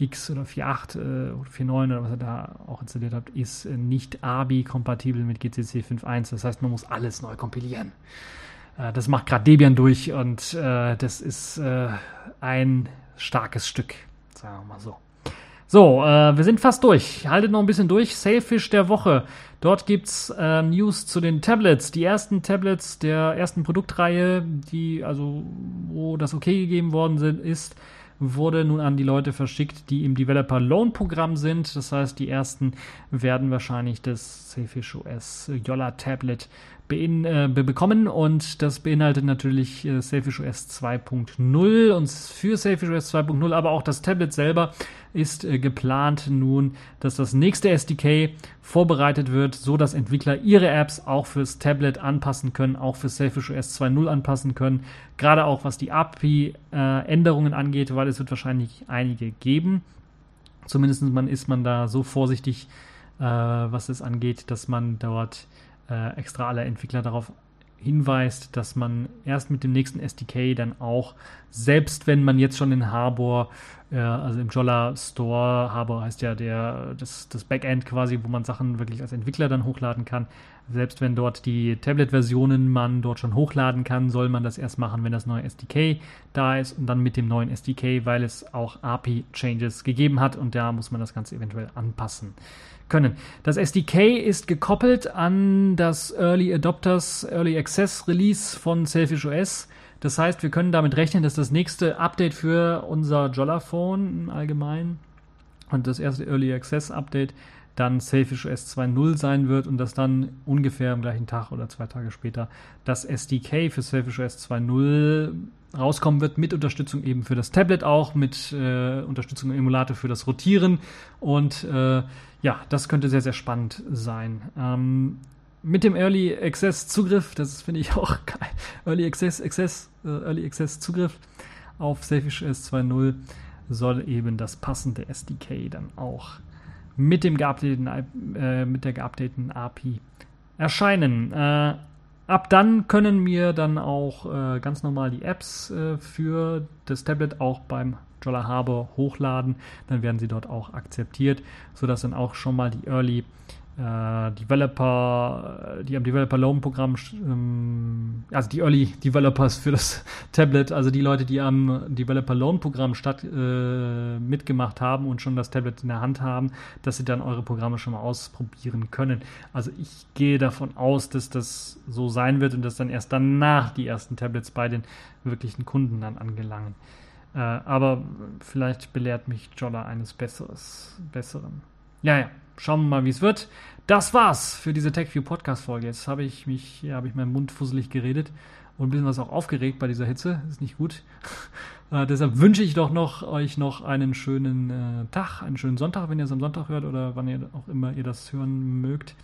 Speaker 1: X oder 4.8 äh, oder 4.9 oder was ihr da auch installiert habt, ist äh, nicht ABI-kompatibel mit GCC 5.1. Das heißt, man muss alles neu kompilieren. Äh, das macht gerade Debian durch und äh, das ist äh, ein starkes Stück, sagen wir mal so. So, äh, wir sind fast durch. Haltet noch ein bisschen durch. Sailfish der Woche. Dort gibt's äh, News zu den Tablets. Die ersten Tablets der ersten Produktreihe, die also wo das okay gegeben worden sind, ist wurde nun an die Leute verschickt, die im Developer Loan Programm sind. Das heißt, die ersten werden wahrscheinlich das Sailfish OS Yolla Tablet bein, äh, bekommen und das beinhaltet natürlich äh, Selfish OS 2.0 und für Selfish OS 2.0, aber auch das Tablet selber ist äh, geplant nun, dass das nächste SDK vorbereitet wird, so dass Entwickler ihre Apps auch fürs Tablet anpassen können, auch für Selfish OS 2.0 anpassen können, gerade auch was die API-Änderungen angeht, weil es wird wahrscheinlich einige geben. Zumindest man ist man da so vorsichtig, äh, was es angeht, dass man dort äh, extra alle Entwickler darauf hinweist, dass man erst mit dem nächsten SDK dann auch, selbst wenn man jetzt schon in Harbor, äh, also im Jolla Store, Harbor heißt ja der, das, das Backend quasi, wo man Sachen wirklich als Entwickler dann hochladen kann, selbst wenn dort die Tablet-Versionen man dort schon hochladen kann, soll man das erst machen, wenn das neue SDK da ist und dann mit dem neuen SDK, weil es auch API-Changes gegeben hat und da muss man das Ganze eventuell anpassen können. Das SDK ist gekoppelt an das Early Adopters Early Access Release von Selfish OS. Das heißt, wir können damit rechnen, dass das nächste Update für unser Jolla-Phone allgemein und das erste Early Access Update dann Selfish OS 2.0 sein wird und dass dann ungefähr am gleichen Tag oder zwei Tage später das SDK für Selfish OS 2.0 rauskommen wird, mit Unterstützung eben für das Tablet auch, mit äh, Unterstützung im Emulator für das Rotieren und äh, ja, das könnte sehr, sehr spannend sein. Ähm, mit dem Early Access Zugriff, das finde ich auch geil, Early Access, Access, äh, Early Access Zugriff auf Selfish OS 2.0 soll eben das passende SDK dann auch mit dem geupdateten, äh, mit der geupdateten API erscheinen. Äh, ab dann können wir dann auch äh, ganz normal die Apps äh, für das Tablet auch beim Jolla Harbor hochladen. Dann werden sie dort auch akzeptiert, sodass dann auch schon mal die Early äh, Developer, äh, die am Developer Loan Programm, ähm, also die Early Developers für das Tablet, also die Leute, die am Developer Loan Programm statt äh, mitgemacht haben und schon das Tablet in der Hand haben, dass sie dann eure Programme schon mal ausprobieren können. Also ich gehe davon aus, dass das so sein wird und dass dann erst danach die ersten Tablets bei den wirklichen Kunden dann angelangen. Äh, aber vielleicht belehrt mich Jolla eines Besseres, Besseren. Ja, ja, schauen wir mal, wie es wird. Das war's für diese TechView Podcast Folge. Jetzt habe ich mich, ja, habe ich meinen Mund fusselig geredet und ein bisschen was auch aufgeregt bei dieser Hitze. Ist nicht gut. äh, deshalb wünsche ich doch noch euch noch einen schönen äh, Tag, einen schönen Sonntag, wenn ihr es am Sonntag hört oder wann ihr auch immer ihr das hören mögt.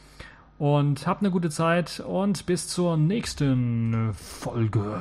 Speaker 1: Und habt eine gute Zeit und bis zur nächsten Folge.